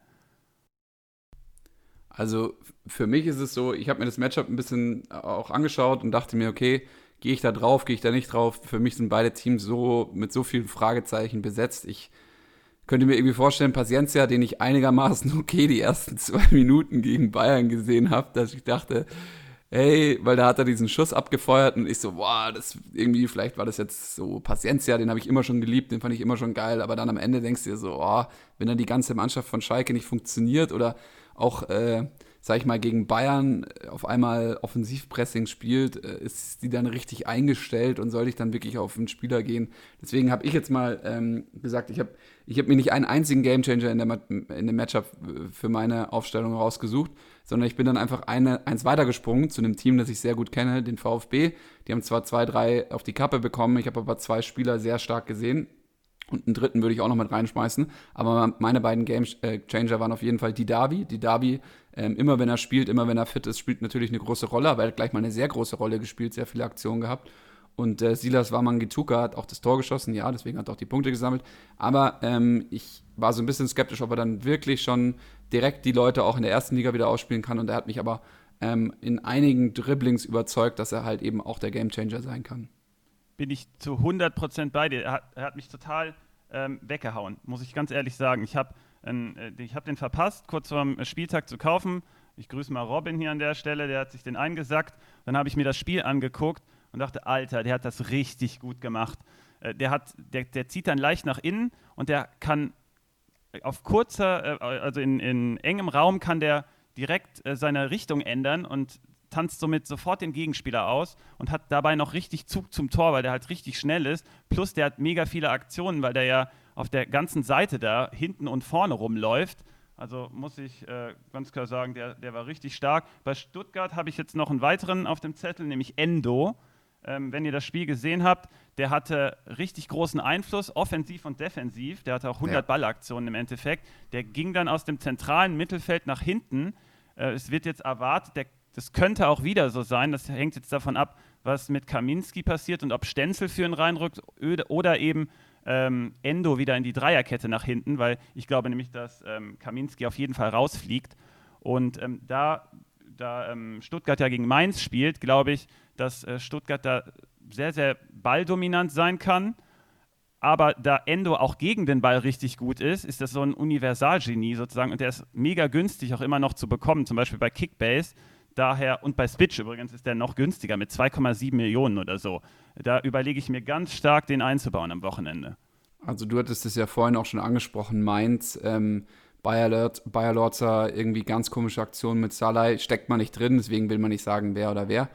Also für mich ist es so, ich habe mir das Matchup ein bisschen auch angeschaut und dachte mir, okay, gehe ich da drauf, gehe ich da nicht drauf. Für mich sind beide Teams so mit so vielen Fragezeichen besetzt. Ich könnte mir irgendwie vorstellen, Paciencia, den ich einigermaßen okay die ersten zwei Minuten gegen Bayern gesehen habe, dass ich dachte, hey, weil da hat er diesen Schuss abgefeuert und ich so, boah, das irgendwie, vielleicht war das jetzt so Paciencia, den habe ich immer schon geliebt, den fand ich immer schon geil, aber dann am Ende denkst du dir so, oh, wenn dann die ganze Mannschaft von Schalke nicht funktioniert oder auch äh, sag ich mal, gegen Bayern äh, auf einmal Offensivpressing spielt, äh, ist die dann richtig eingestellt und soll ich dann wirklich auf einen Spieler gehen. Deswegen habe ich jetzt mal ähm, gesagt, ich habe ich hab mir nicht einen einzigen Gamechanger in, in dem Matchup äh, für meine Aufstellung rausgesucht, sondern ich bin dann einfach eine, eins weitergesprungen zu einem Team, das ich sehr gut kenne, den VfB. Die haben zwar zwei, drei auf die Kappe bekommen, ich habe aber zwei Spieler sehr stark gesehen und einen dritten würde ich auch noch mit reinschmeißen. Aber meine beiden Game Changer waren auf jeden Fall die Davi. Die Davi ähm, immer wenn er spielt, immer wenn er fit ist, spielt natürlich eine große Rolle, aber er hat gleich mal eine sehr große Rolle gespielt, sehr viele Aktionen gehabt. Und äh, Silas Wamangituka hat auch das Tor geschossen, ja, deswegen hat er auch die Punkte gesammelt. Aber ähm, ich war so ein bisschen skeptisch, ob er dann wirklich schon direkt die Leute auch in der ersten Liga wieder ausspielen kann. Und er hat mich aber ähm, in einigen Dribblings überzeugt, dass er halt eben auch der Gamechanger sein kann. Bin ich zu 100% bei dir. Er hat, er hat mich total ähm, weggehauen, muss ich ganz ehrlich sagen. Ich habe äh, habe den verpasst, kurz vor dem Spieltag zu kaufen. Ich grüße mal Robin hier an der Stelle, der hat sich den eingesackt. Dann habe ich mir das Spiel angeguckt und dachte, Alter, der hat das richtig gut gemacht. Äh, der, hat, der, der zieht dann leicht nach innen und der kann auf kurzer, äh, also in, in engem Raum kann der direkt seine Richtung ändern und tanzt somit sofort den Gegenspieler aus und hat dabei noch richtig Zug zum Tor, weil der halt richtig schnell ist. Plus der hat mega viele Aktionen, weil der ja auf der ganzen Seite da hinten und vorne rumläuft. Also muss ich äh, ganz klar sagen, der, der war richtig stark. Bei Stuttgart habe ich jetzt noch einen weiteren auf dem Zettel, nämlich Endo. ähm, wenn ihr das Spiel gesehen habt, der hatte richtig großen Einfluss, offensiv und defensiv. Der hatte auch 100 ja. Ballaktionen im Endeffekt. Der ging dann aus dem zentralen Mittelfeld nach hinten. Äh, es wird jetzt erwartet, der, das könnte auch wieder so sein. Das hängt jetzt davon ab, was mit Kaminski passiert und ob Stenzel für ihn reinrückt oder eben ähm, Endo wieder in die Dreierkette nach hinten, weil ich glaube nämlich, dass ähm, Kaminski auf jeden Fall rausfliegt. Und ähm, da, da ähm, Stuttgart ja gegen Mainz spielt, glaube ich, dass äh, Stuttgart da sehr, sehr balldominant sein kann. Aber da Endo auch gegen den Ball richtig gut ist, ist das so ein Universalgenie sozusagen und der ist mega günstig auch immer noch zu bekommen, zum Beispiel bei Kickbase. Daher, und bei Switch übrigens ist der noch günstiger mit 2,7 Millionen oder so. Da überlege ich mir ganz stark, den einzubauen am Wochenende. Also du hattest es ja vorhin auch schon angesprochen, Mainz, ähm, Bayer, Bayer Lorzer, irgendwie ganz komische Aktion mit Salai, steckt man nicht drin, deswegen will man nicht sagen, wer oder wer.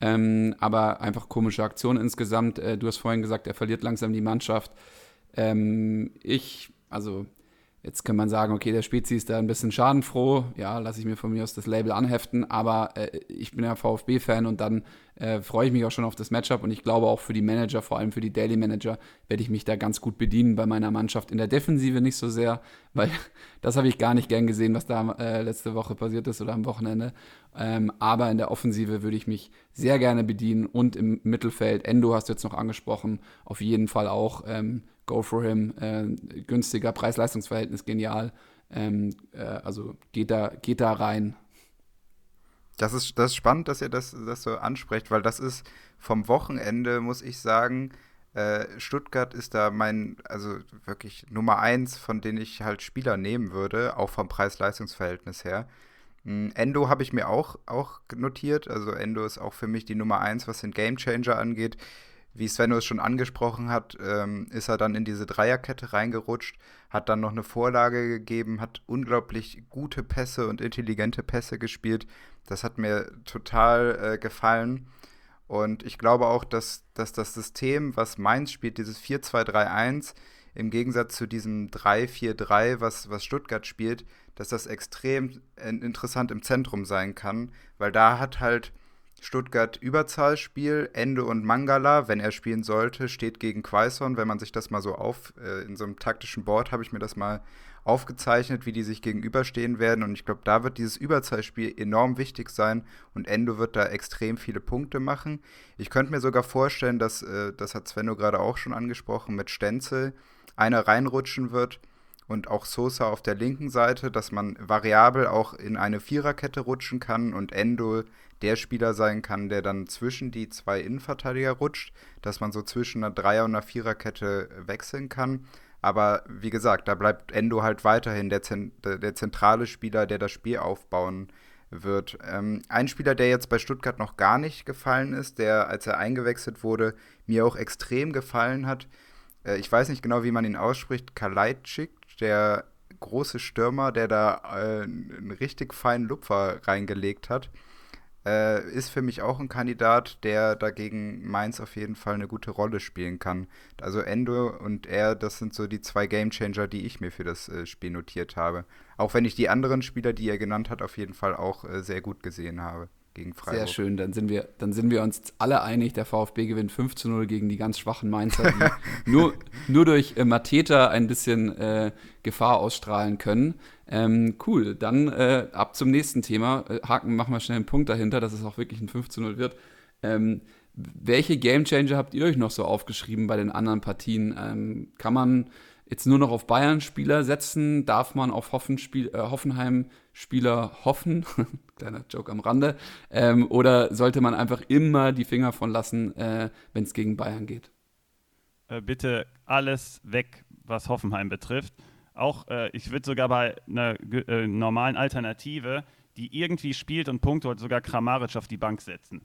Ähm, aber einfach komische Aktion insgesamt. Äh, du hast vorhin gesagt, er verliert langsam die Mannschaft. Ähm, ich, also Jetzt kann man sagen, okay, der Spezi ist da ein bisschen schadenfroh. Ja, lasse ich mir von mir aus das Label anheften. Aber äh, ich bin ja VfB-Fan und dann äh, freue ich mich auch schon auf das Matchup. Und ich glaube auch für die Manager, vor allem für die Daily Manager, werde ich mich da ganz gut bedienen bei meiner Mannschaft. In der Defensive nicht so sehr, weil das habe ich gar nicht gern gesehen, was da äh, letzte Woche passiert ist oder am Wochenende. Ähm, aber in der Offensive würde ich mich sehr gerne bedienen und im Mittelfeld. Endo hast du jetzt noch angesprochen, auf jeden Fall auch. Ähm, go for him, äh, günstiger Preis-Leistungs-Verhältnis, genial. Ähm, äh, also geht da, geht da rein. Das ist, das ist spannend, dass ihr das, das so ansprecht, weil das ist vom Wochenende, muss ich sagen, äh, Stuttgart ist da mein, also wirklich Nummer eins, von denen ich halt Spieler nehmen würde, auch vom Preis-Leistungs-Verhältnis her. Hm, Endo habe ich mir auch, auch notiert. Also Endo ist auch für mich die Nummer eins, was den Gamechanger angeht wie Svenno es schon angesprochen hat, ähm, ist er dann in diese Dreierkette reingerutscht, hat dann noch eine Vorlage gegeben, hat unglaublich gute Pässe und intelligente Pässe gespielt. Das hat mir total äh, gefallen. Und ich glaube auch, dass, dass das System, was Mainz spielt, dieses 4-2-3-1, im Gegensatz zu diesem 3-4-3, was, was Stuttgart spielt, dass das extrem interessant im Zentrum sein kann, weil da hat halt Stuttgart Überzahlspiel, Ende und Mangala, wenn er spielen sollte, steht gegen Quaison. Wenn man sich das mal so auf, äh, in so einem taktischen Board habe ich mir das mal aufgezeichnet, wie die sich gegenüberstehen werden. Und ich glaube, da wird dieses Überzahlspiel enorm wichtig sein und Endo wird da extrem viele Punkte machen. Ich könnte mir sogar vorstellen, dass, äh, das hat Svenno gerade auch schon angesprochen, mit Stenzel einer reinrutschen wird und auch Sosa auf der linken Seite, dass man variabel auch in eine Viererkette rutschen kann und Endo der Spieler sein kann, der dann zwischen die zwei Innenverteidiger rutscht, dass man so zwischen einer Dreier- und einer Viererkette wechseln kann. Aber wie gesagt, da bleibt Endo halt weiterhin der, der zentrale Spieler, der das Spiel aufbauen wird. Ähm, ein Spieler, der jetzt bei Stuttgart noch gar nicht gefallen ist, der, als er eingewechselt wurde, mir auch extrem gefallen hat, äh, ich weiß nicht genau, wie man ihn ausspricht, Kalajdzic, der große Stürmer, der da äh, einen richtig feinen Lupfer reingelegt hat äh, ist für mich auch ein Kandidat, der dagegen Mainz auf jeden Fall eine gute Rolle spielen kann. Also Endo und er, das sind so die zwei Gamechanger, die ich mir für das äh, Spiel notiert habe. Auch wenn ich die anderen Spieler, die er genannt hat, auf jeden Fall auch äh, sehr gut gesehen habe gegen Freiburg. Sehr schön, dann sind wir, dann sind wir uns alle einig, der VfB gewinnt 5 zu 0 gegen die ganz schwachen Mainzer, die nur, nur durch äh, Mateta ein bisschen äh, Gefahr ausstrahlen können. Ähm, cool, dann äh, ab zum nächsten Thema. Äh, Haken, machen wir schnell einen Punkt dahinter, dass es auch wirklich ein 5 zu 0 wird. Ähm, welche Gamechanger habt ihr euch noch so aufgeschrieben bei den anderen Partien? Ähm, kann man jetzt nur noch auf Bayern-Spieler setzen? Darf man auf Hoffenspiel, äh, Hoffenheim-Spieler hoffen? Kleiner Joke am Rande. Ähm, oder sollte man einfach immer die Finger von lassen, äh, wenn es gegen Bayern geht? Äh, bitte alles weg, was Hoffenheim betrifft. Auch, äh, ich würde sogar bei einer äh, normalen Alternative, die irgendwie spielt und punktet, sogar Kramaric auf die Bank setzen.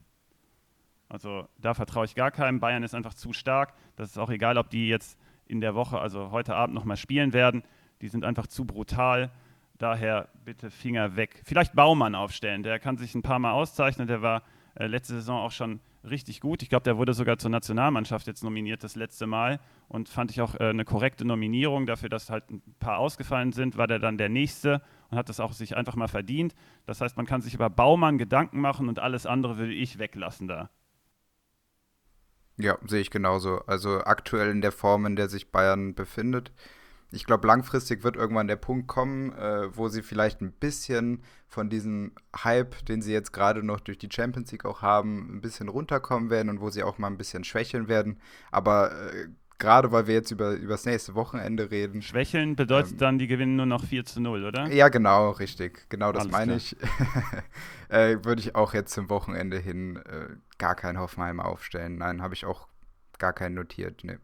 Also da vertraue ich gar keinem. Bayern ist einfach zu stark. Das ist auch egal, ob die jetzt in der Woche, also heute Abend nochmal spielen werden. Die sind einfach zu brutal. Daher bitte Finger weg. Vielleicht Baumann aufstellen. Der kann sich ein paar Mal auszeichnen. Der war äh, letzte Saison auch schon richtig gut. Ich glaube, der wurde sogar zur Nationalmannschaft jetzt nominiert das letzte Mal und fand ich auch äh, eine korrekte Nominierung dafür, dass halt ein paar ausgefallen sind, war der dann der nächste und hat das auch sich einfach mal verdient. Das heißt, man kann sich über Baumann Gedanken machen und alles andere würde ich weglassen da. Ja, sehe ich genauso. Also aktuell in der Form, in der sich Bayern befindet. Ich glaube, langfristig wird irgendwann der Punkt kommen, äh, wo sie vielleicht ein bisschen von diesem Hype, den sie jetzt gerade noch durch die Champions League auch haben, ein bisschen runterkommen werden und wo sie auch mal ein bisschen schwächeln werden. Aber äh, gerade weil wir jetzt über, über das nächste Wochenende reden. Schwächeln bedeutet ähm, dann, die gewinnen nur noch 4 zu 0, oder? Ja, genau, richtig. Genau das Alles meine ich. äh, Würde ich auch jetzt zum Wochenende hin äh, gar kein Hoffenheim aufstellen. Nein, habe ich auch gar keinen notiert. Nee.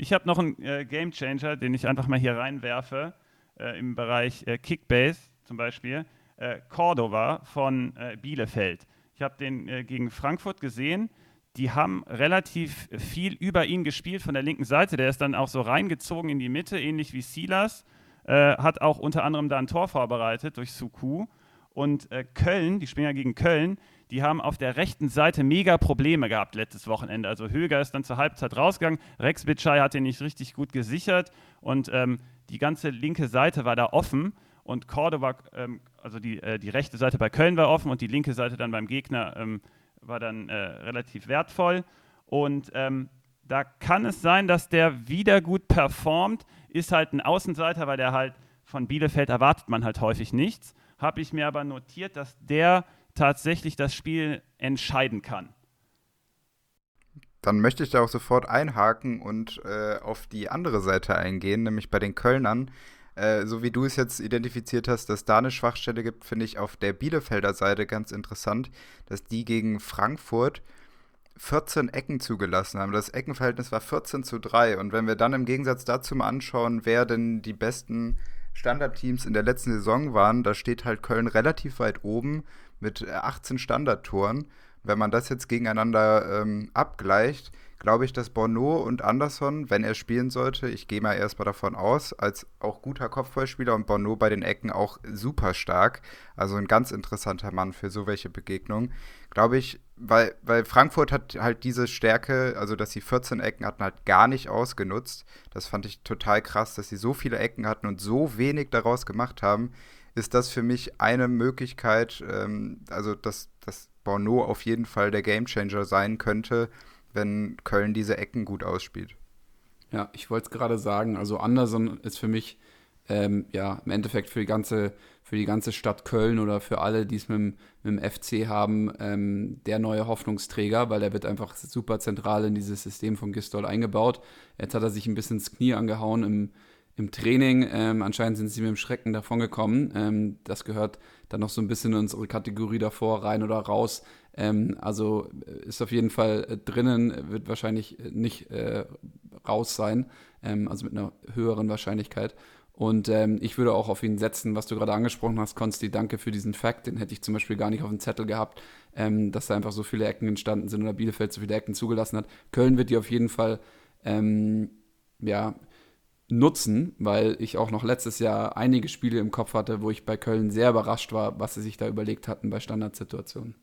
Ich habe noch einen äh, Game Changer, den ich einfach mal hier reinwerfe, äh, im Bereich äh, Kickbase zum Beispiel. Äh, Cordova von Bielefeld. Ich habe den gegen Frankfurt gesehen die haben relativ viel über ihn gespielt von der linken Seite. Der ist dann auch so reingezogen in die Mitte, ähnlich wie Silas. Äh, hat auch unter anderem da ein Tor vorbereitet durch Suku. Und äh, Köln, die spielen ja gegen Köln, die haben auf der rechten Seite mega Probleme gehabt letztes Wochenende. Also Höger ist dann zur Halbzeit rausgegangen, Rex Bitschei hat den nicht richtig gut gesichert und ähm, die ganze linke Seite war da offen und Cordoba, ähm, also die, äh, die rechte Seite bei Köln war offen und die linke Seite dann beim Gegner ähm, war dann äh, relativ wertvoll. Und ähm, da kann es sein, dass der wieder gut performt. Ist halt ein Außenseiter, weil der halt von Bielefeld erwartet man halt häufig nichts. Habe ich mir aber notiert, dass der tatsächlich das Spiel entscheiden kann. Dann möchte ich da auch sofort einhaken und äh, auf die andere Seite eingehen, nämlich bei den Kölnern. Äh, so wie du es jetzt identifiziert hast, dass da eine Schwachstelle gibt, finde ich auf der Bielefelder Seite ganz interessant, dass die gegen Frankfurt 14 Ecken zugelassen haben. Das Eckenverhältnis war 14 zu 3. Und wenn wir dann im Gegensatz dazu mal anschauen, wer denn die besten Standardteams in der letzten Saison waren, da steht halt Köln relativ weit oben mit 18 Standardtoren. Wenn man das jetzt gegeneinander ähm, abgleicht, glaube ich, dass Bono und Anderson, wenn er spielen sollte, ich gehe mal erstmal davon aus, als auch guter Kopfballspieler und Bono bei den Ecken auch super stark, also ein ganz interessanter Mann für so welche Begegnungen, glaube ich, weil, weil Frankfurt hat halt diese Stärke, also dass sie 14 Ecken hatten, halt gar nicht ausgenutzt. Das fand ich total krass, dass sie so viele Ecken hatten und so wenig daraus gemacht haben. Ist das für mich eine Möglichkeit, ähm, also dass, dass Bono auf jeden Fall der Gamechanger sein könnte, wenn Köln diese Ecken gut ausspielt. Ja, ich wollte es gerade sagen, also Anderson ist für mich ähm, ja im Endeffekt für die ganze, für die ganze Stadt Köln oder für alle, die es mit, mit, dem FC haben, ähm, der neue Hoffnungsträger, weil er wird einfach super zentral in dieses System von Gistol eingebaut. Jetzt hat er sich ein bisschen ins Knie angehauen im, im Training. Ähm, anscheinend sind sie mit dem Schrecken davongekommen. Ähm, das gehört dann noch so ein bisschen in unsere Kategorie davor, rein oder raus. Ähm, also äh, ist auf jeden Fall äh, drinnen, wird wahrscheinlich äh, nicht äh, raus sein, ähm, also mit einer höheren Wahrscheinlichkeit. Und ähm, ich würde auch auf ihn setzen, was du gerade angesprochen hast, Konsti, danke für diesen Fakt. Den hätte ich zum Beispiel gar nicht auf dem Zettel gehabt, ähm, dass da einfach so viele Ecken entstanden sind oder Bielefeld so viele Ecken zugelassen hat. Köln wird die auf jeden Fall ähm, ja, nutzen, weil ich auch noch letztes Jahr einige Spiele im Kopf hatte, wo ich bei Köln sehr überrascht war, was sie sich da überlegt hatten bei Standardsituationen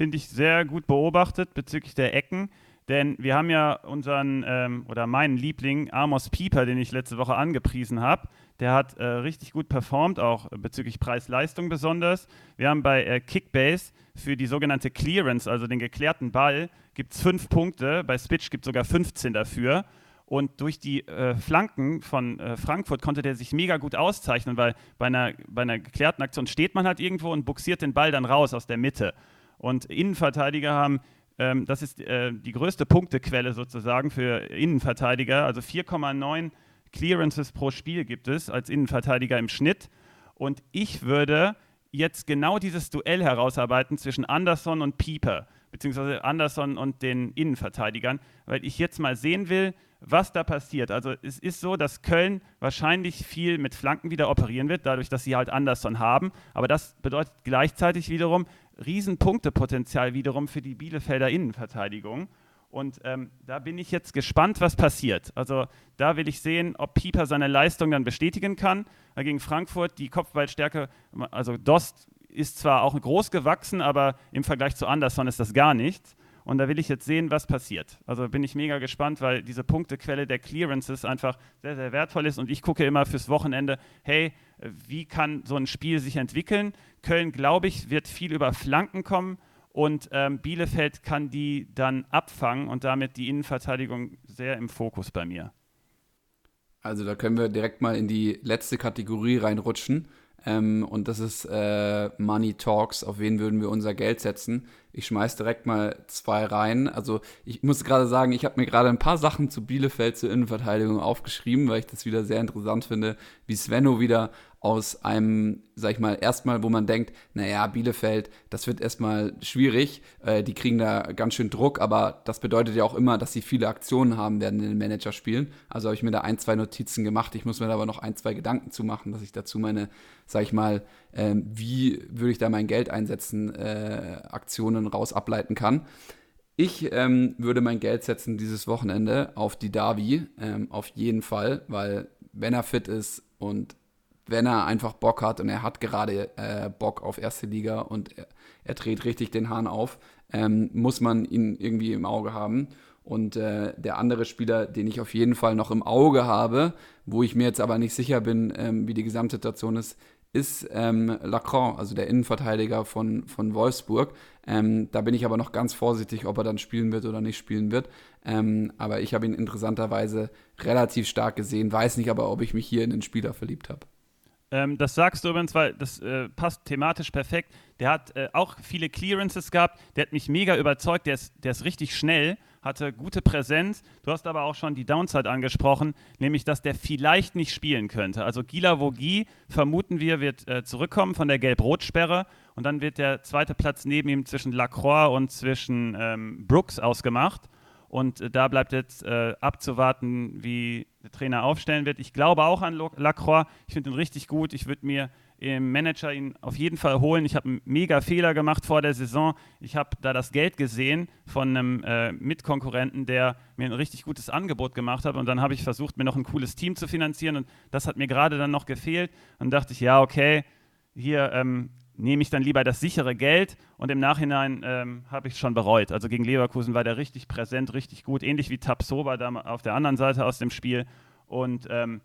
finde ich sehr gut beobachtet bezüglich der Ecken. Denn wir haben ja unseren ähm, oder meinen Liebling Amos Pieper, den ich letzte Woche angepriesen habe. Der hat äh, richtig gut performt, auch bezüglich Preis-Leistung besonders. Wir haben bei äh, Kickbase für die sogenannte Clearance, also den geklärten Ball, gibt es fünf Punkte. Bei Spitch gibt es sogar 15 dafür. Und durch die äh, Flanken von äh, Frankfurt konnte der sich mega gut auszeichnen, weil bei einer, bei einer geklärten Aktion steht man halt irgendwo und buxiert den Ball dann raus aus der Mitte. Und Innenverteidiger haben, ähm, das ist äh, die größte Punktequelle sozusagen für Innenverteidiger. Also 4,9 Clearances pro Spiel gibt es als Innenverteidiger im Schnitt. Und ich würde jetzt genau dieses Duell herausarbeiten zwischen Anderson und Pieper, beziehungsweise Anderson und den Innenverteidigern, weil ich jetzt mal sehen will, was da passiert. Also es ist so, dass Köln wahrscheinlich viel mit Flanken wieder operieren wird, dadurch, dass sie halt Anderson haben. Aber das bedeutet gleichzeitig wiederum, Riesenpunktepotenzial wiederum für die Bielefelder Innenverteidigung. Und ähm, da bin ich jetzt gespannt, was passiert. Also da will ich sehen, ob Pieper seine Leistung dann bestätigen kann. Gegen Frankfurt die Kopfballstärke, also Dost ist zwar auch groß gewachsen, aber im Vergleich zu Anderson ist das gar nichts. Und da will ich jetzt sehen, was passiert. Also bin ich mega gespannt, weil diese Punktequelle der Clearances einfach sehr, sehr wertvoll ist. Und ich gucke immer fürs Wochenende, hey, wie kann so ein Spiel sich entwickeln? Köln, glaube ich, wird viel über Flanken kommen. Und ähm, Bielefeld kann die dann abfangen und damit die Innenverteidigung sehr im Fokus bei mir. Also da können wir direkt mal in die letzte Kategorie reinrutschen. Ähm, und das ist äh, Money Talks. Auf wen würden wir unser Geld setzen? Ich schmeiß direkt mal zwei rein. Also ich muss gerade sagen, ich habe mir gerade ein paar Sachen zu Bielefeld zur Innenverteidigung aufgeschrieben, weil ich das wieder sehr interessant finde, wie Svenno wieder aus einem, sag ich mal, erstmal, wo man denkt, naja, Bielefeld, das wird erstmal schwierig, äh, die kriegen da ganz schön Druck, aber das bedeutet ja auch immer, dass sie viele Aktionen haben werden in den Managerspielen. Also habe ich mir da ein, zwei Notizen gemacht. Ich muss mir da aber noch ein, zwei Gedanken zu machen, dass ich dazu meine, sag ich mal, äh, wie würde ich da mein Geld einsetzen, äh, Aktionen raus ableiten kann. Ich ähm, würde mein Geld setzen dieses Wochenende auf die Davi, ähm, auf jeden Fall, weil wenn er fit ist und wenn er einfach Bock hat und er hat gerade äh, Bock auf erste Liga und er, er dreht richtig den Hahn auf, ähm, muss man ihn irgendwie im Auge haben. Und äh, der andere Spieler, den ich auf jeden Fall noch im Auge habe, wo ich mir jetzt aber nicht sicher bin, ähm, wie die Gesamtsituation ist, ist ähm, Lacroix, also der Innenverteidiger von, von Wolfsburg. Ähm, da bin ich aber noch ganz vorsichtig, ob er dann spielen wird oder nicht spielen wird. Ähm, aber ich habe ihn interessanterweise relativ stark gesehen, weiß nicht aber, ob ich mich hier in den Spieler verliebt habe. Ähm, das sagst du übrigens, weil das äh, passt thematisch perfekt. Der hat äh, auch viele Clearances gehabt. Der hat mich mega überzeugt. Der ist, der ist richtig schnell, hatte gute Präsenz. Du hast aber auch schon die Downside angesprochen, nämlich, dass der vielleicht nicht spielen könnte. Also Gila Vogie, vermuten wir, wird äh, zurückkommen von der Gelb-Rot-Sperre. Und dann wird der zweite Platz neben ihm zwischen Lacroix und zwischen ähm, Brooks ausgemacht. Und äh, da bleibt jetzt äh, abzuwarten, wie der Trainer aufstellen wird. Ich glaube auch an Lacroix. Ich finde ihn richtig gut. Ich würde mir im Manager ihn auf jeden Fall holen. Ich habe einen mega Fehler gemacht vor der Saison. Ich habe da das Geld gesehen von einem äh, Mitkonkurrenten, der mir ein richtig gutes Angebot gemacht hat. Und dann habe ich versucht, mir noch ein cooles Team zu finanzieren. Und das hat mir gerade dann noch gefehlt. Und dachte ich, ja, okay, hier ähm, nehme ich dann lieber das sichere Geld und im Nachhinein ähm, habe ich es schon bereut. Also gegen Leverkusen war der richtig präsent, richtig gut, ähnlich wie Tapsoba da auf der anderen Seite aus dem Spiel. Und ähm,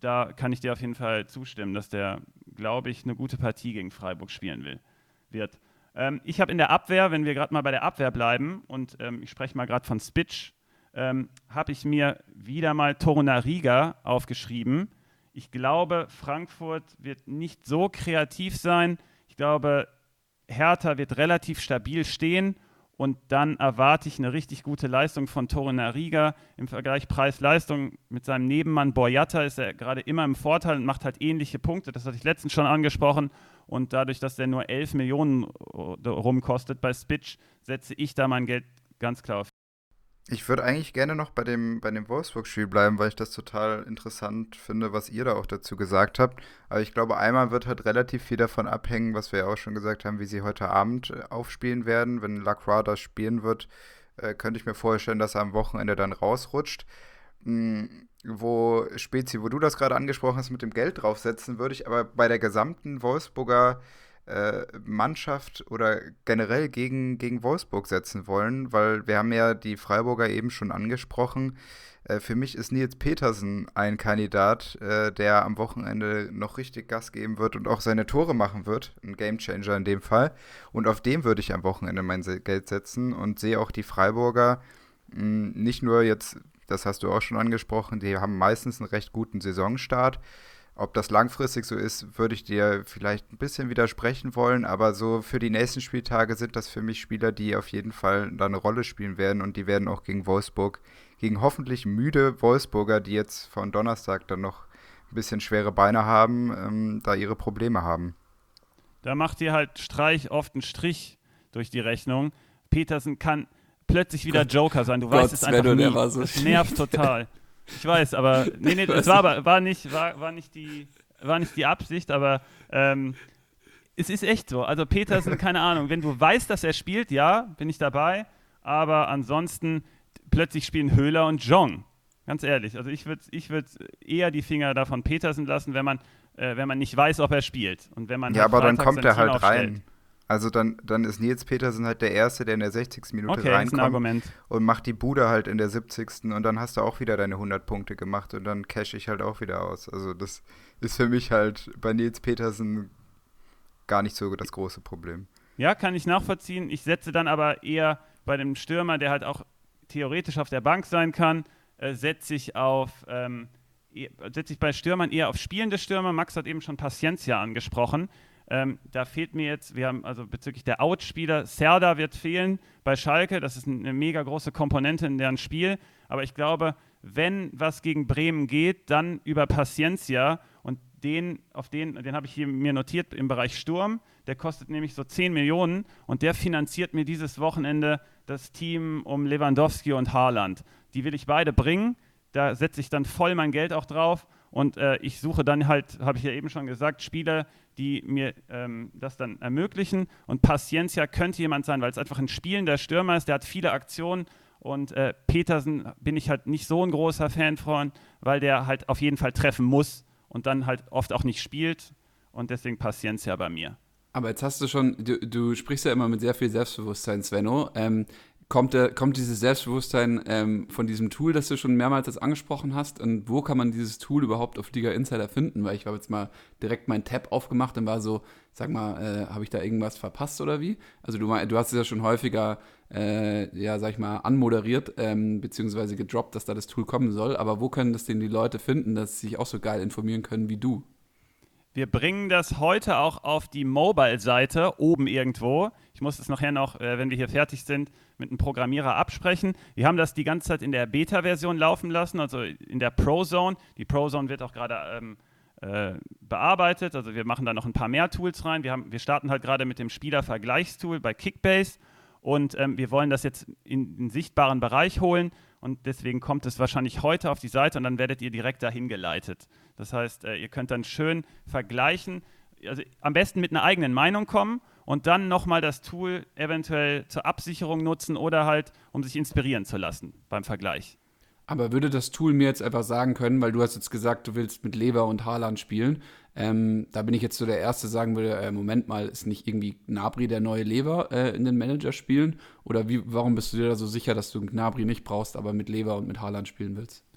da kann ich dir auf jeden Fall zustimmen, dass der, glaube ich, eine gute Partie gegen Freiburg spielen will, wird. Ähm, ich habe in der Abwehr, wenn wir gerade mal bei der Abwehr bleiben, und ähm, ich spreche mal gerade von Spitch, ähm, habe ich mir wieder mal Torunariga aufgeschrieben. Ich glaube, Frankfurt wird nicht so kreativ sein glaube, Hertha wird relativ stabil stehen und dann erwarte ich eine richtig gute Leistung von Torunariga im Vergleich Preis-Leistung. Mit seinem Nebenmann Boyata ist er gerade immer im Vorteil und macht halt ähnliche Punkte. Das hatte ich letztens schon angesprochen. Und dadurch, dass der nur 11 Millionen rumkostet bei Spitch, setze ich da mein Geld ganz klar auf ich würde eigentlich gerne noch bei dem, bei dem Wolfsburg-Spiel bleiben, weil ich das total interessant finde, was ihr da auch dazu gesagt habt. Aber ich glaube, einmal wird halt relativ viel davon abhängen, was wir ja auch schon gesagt haben, wie sie heute Abend äh, aufspielen werden. Wenn Lacroix das spielen wird, äh, könnte ich mir vorstellen, dass er am Wochenende dann rausrutscht. Hm, wo Spezi, wo du das gerade angesprochen hast, mit dem Geld draufsetzen, würde ich aber bei der gesamten Wolfsburger Mannschaft oder generell gegen, gegen Wolfsburg setzen wollen, weil wir haben ja die Freiburger eben schon angesprochen. Äh, für mich ist Nils Petersen ein Kandidat, äh, der am Wochenende noch richtig Gas geben wird und auch seine Tore machen wird. Ein Gamechanger in dem Fall. Und auf dem würde ich am Wochenende mein Geld setzen und sehe auch die Freiburger mh, hm, nicht nur jetzt, das hast du auch schon angesprochen, die haben meistens einen recht guten Saisonstart ob das langfristig so ist, würde ich dir vielleicht ein bisschen widersprechen wollen, aber so für die nächsten Spieltage sind das für mich Spieler, die auf jeden Fall da eine Rolle spielen werden und die werden auch gegen Wolfsburg, gegen hoffentlich müde Wolfsburger, die jetzt von Donnerstag dann noch ein bisschen schwere Beine haben, ähm, da ihre Probleme haben. Da macht ihr halt Streich oft einen Strich durch die Rechnung. Petersen kann plötzlich wieder Joker sein. Du Gott, weißt es einfach nie. So das nervt total. Ich weiß, aber nee, nee, es war, aber, war, nicht, war, war, nicht die, war nicht die Absicht, aber ähm, es ist echt so. Also Petersen, keine Ahnung, wenn du weißt, dass er spielt, ja, bin ich dabei, aber ansonsten plötzlich spielen Höhler und Jong. Ganz ehrlich, also ich würde ich würd eher die Finger davon Petersen lassen, wenn man, äh, wenn man nicht weiß, ob er spielt. Und wenn man ja, halt aber dann kommt er halt rein. Also dann, dann ist Nils Petersen halt der Erste, der in der 60. Minute okay, reinkommt und macht die Bude halt in der 70. und dann hast du auch wieder deine 100 Punkte gemacht und dann cash ich halt auch wieder aus. Also das ist für mich halt bei Nils Petersen gar nicht so das große Problem. Ja, kann ich nachvollziehen. Ich setze dann aber eher bei dem Stürmer, der halt auch theoretisch auf der Bank sein kann, äh, setze ich auf ähm, e, setze ich bei Stürmern eher auf spielende Stürmer. Max hat eben schon Paciencia angesprochen. Ähm, da fehlt mir jetzt, wir haben also bezüglich der Outspieler, Serda wird fehlen bei Schalke. Das ist eine mega große Komponente in deren Spiel. Aber ich glaube, wenn was gegen Bremen geht, dann über Paciencia und den, auf den, den habe ich hier mir notiert im Bereich Sturm. Der kostet nämlich so 10 Millionen und der finanziert mir dieses Wochenende das Team um Lewandowski und Haaland. Die will ich beide bringen. Da setze ich dann voll mein Geld auch drauf und äh, ich suche dann halt, habe ich ja eben schon gesagt, Spieler, die mir ähm, das dann ermöglichen. Und Paciencia könnte jemand sein, weil es einfach ein spielender Stürmer ist, der hat viele Aktionen. Und äh, Petersen bin ich halt nicht so ein großer Fan von, weil der halt auf jeden Fall treffen muss und dann halt oft auch nicht spielt. Und deswegen Paciencia bei mir. Aber jetzt hast du schon, du, du sprichst ja immer mit sehr viel Selbstbewusstsein, Svenno. Ähm, kommt, der, kommt dieses Selbstbewusstsein ähm, von diesem Tool, das du schon mehrmals jetzt angesprochen hast? Und wo kann man dieses Tool überhaupt auf Liga Insider finden? Weil ich habe jetzt mal direkt meinen Tab aufgemacht und war so, sag mal, äh, habe ich da irgendwas verpasst oder wie? Also du, du hast es ja schon häufiger, äh, ja, sag ich mal, anmoderiert, ähm, beziehungsweise gedroppt, dass da das Tool kommen soll. Aber wo können das denn die Leute finden, dass sie sich auch so geil informieren können wie du? Wir bringen das heute auch auf die Mobile-Seite oben irgendwo. Ich muss es nachher noch, äh, wenn wir hier fertig sind, mit einem Programmierer absprechen. Wir haben das die ganze Zeit in der Beta-Version laufen lassen, also in der Pro-Zone. Die Pro-Zone wird auch gerade ähm, äh, bearbeitet. Also wir machen da noch ein paar mehr Tools rein. Wir, haben, wir starten halt gerade mit dem Spielervergleichstool bei Kickbase und ähm, wir wollen das jetzt in den sichtbaren Bereich holen und deswegen kommt es wahrscheinlich heute auf die Seite und dann werdet ihr direkt dahin geleitet. Das heißt, äh, ihr könnt dann schön vergleichen, also am besten mit einer eigenen Meinung kommen und dann nochmal das Tool eventuell zur Absicherung nutzen oder halt, um sich inspirieren zu lassen beim Vergleich. Aber würde das Tool mir jetzt einfach sagen können, weil du hast jetzt gesagt, du willst mit Lever und Haaland spielen. Ähm, da bin ich jetzt so der Erste, sagen würde, äh, Moment mal, ist nicht irgendwie Gnabry der neue Lever äh, in den Manager spielen? Oder wie, warum bist du dir da so sicher, dass du Gnabry nicht brauchst, aber mit Lever und mit Haaland spielen willst?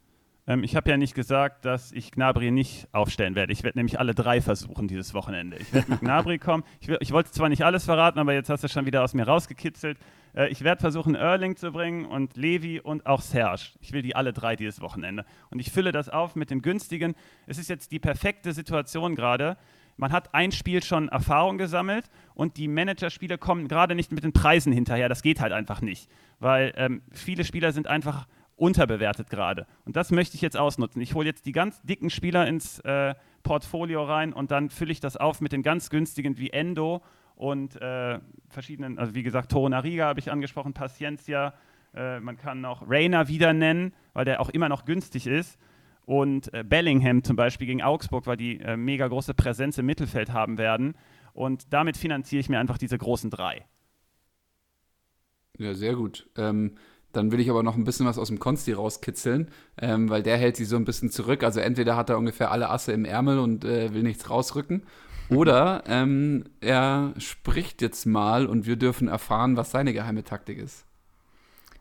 Ähm, ich habe ja nicht gesagt, dass ich Gnabry nicht aufstellen werde. Ich werde nämlich alle drei versuchen dieses Wochenende. Ich werde mit Gnabry kommen. Ich, ich, wollte zwar nicht alles verraten, aber jetzt hast du schon wieder aus mir rausgekitzelt. Äh, ich werde versuchen, Erling zu bringen und Levi und auch Serge. Ich will die alle drei dieses Wochenende. Und ich fülle das auf mit den günstigen. Es ist jetzt die perfekte Situation gerade. Man hat ein Spiel schon Erfahrung gesammelt und die Managerspiele kommen gerade nicht mit den Preisen hinterher. Das geht halt einfach nicht, weil ähm, viele Spieler sind einfach unterbewertet gerade. Und das möchte ich jetzt ausnutzen. Ich hole jetzt die ganz dicken Spieler ins äh, Portfolio rein und dann fülle ich das auf mit den ganz günstigen wie Endo und äh, verschiedenen, also wie gesagt, Torunariga habe ich angesprochen, Paciencia, äh, man kann noch Rainer wieder nennen, weil der auch immer noch günstig ist. Und äh, Bellingham zum Beispiel gegen Augsburg, weil die äh, mega große Präsenz im Mittelfeld haben werden. Und damit finanziere ich mir einfach diese großen drei. Ja, sehr gut. Ähm, dann will ich aber noch ein bisschen was aus dem Konsti rauskitzeln, ähm, weil der hält sich so ein bisschen zurück. Also entweder hat er ungefähr alle Asse im Ärmel und äh, will nichts rausrücken. Oder ähm, er spricht jetzt mal und wir dürfen erfahren, was seine geheime Taktik ist.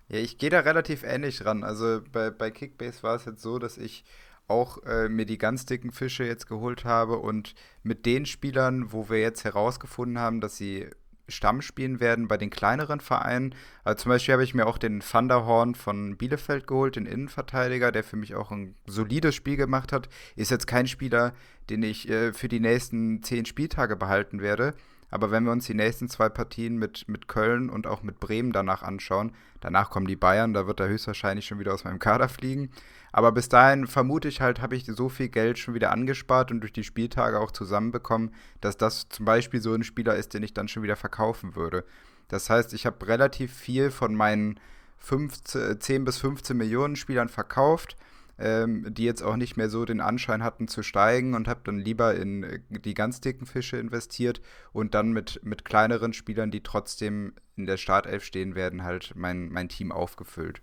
Ja, ich gehe da relativ ähnlich ran. Also bei, bei Kickbase war es jetzt so, dass ich auch äh, mir die ganz dicken Fische jetzt geholt habe und mit den Spielern, wo wir jetzt herausgefunden haben, dass sie Stamm spielen werden bei den kleineren Vereinen. Also zum Beispiel habe ich mir auch den Thunderhorn von Bielefeld geholt, den Innenverteidiger, der für mich auch ein solides Spiel gemacht hat. Ist jetzt kein Spieler, den ich äh, für die nächsten zehn Spieltage behalten werde. Aber wenn wir uns die nächsten zwei Partien mit, mit Köln und auch mit Bremen danach anschauen, danach kommen die Bayern, da wird er höchstwahrscheinlich schon wieder aus meinem Kader fliegen. Aber bis dahin vermute ich halt, habe ich so viel Geld schon wieder angespart und durch die Spieltage auch zusammenbekommen, dass das zum Beispiel so ein Spieler ist, den ich dann schon wieder verkaufen würde. Das heißt, ich habe relativ viel von meinen 15, 10 bis 15 Millionen Spielern verkauft, ähm, die jetzt auch nicht mehr so den Anschein hatten zu steigen und habe dann lieber in äh, die ganz dicken Fische investiert und dann mit, mit kleineren Spielern, die trotzdem in der Startelf stehen werden, halt mein, mein Team aufgefüllt.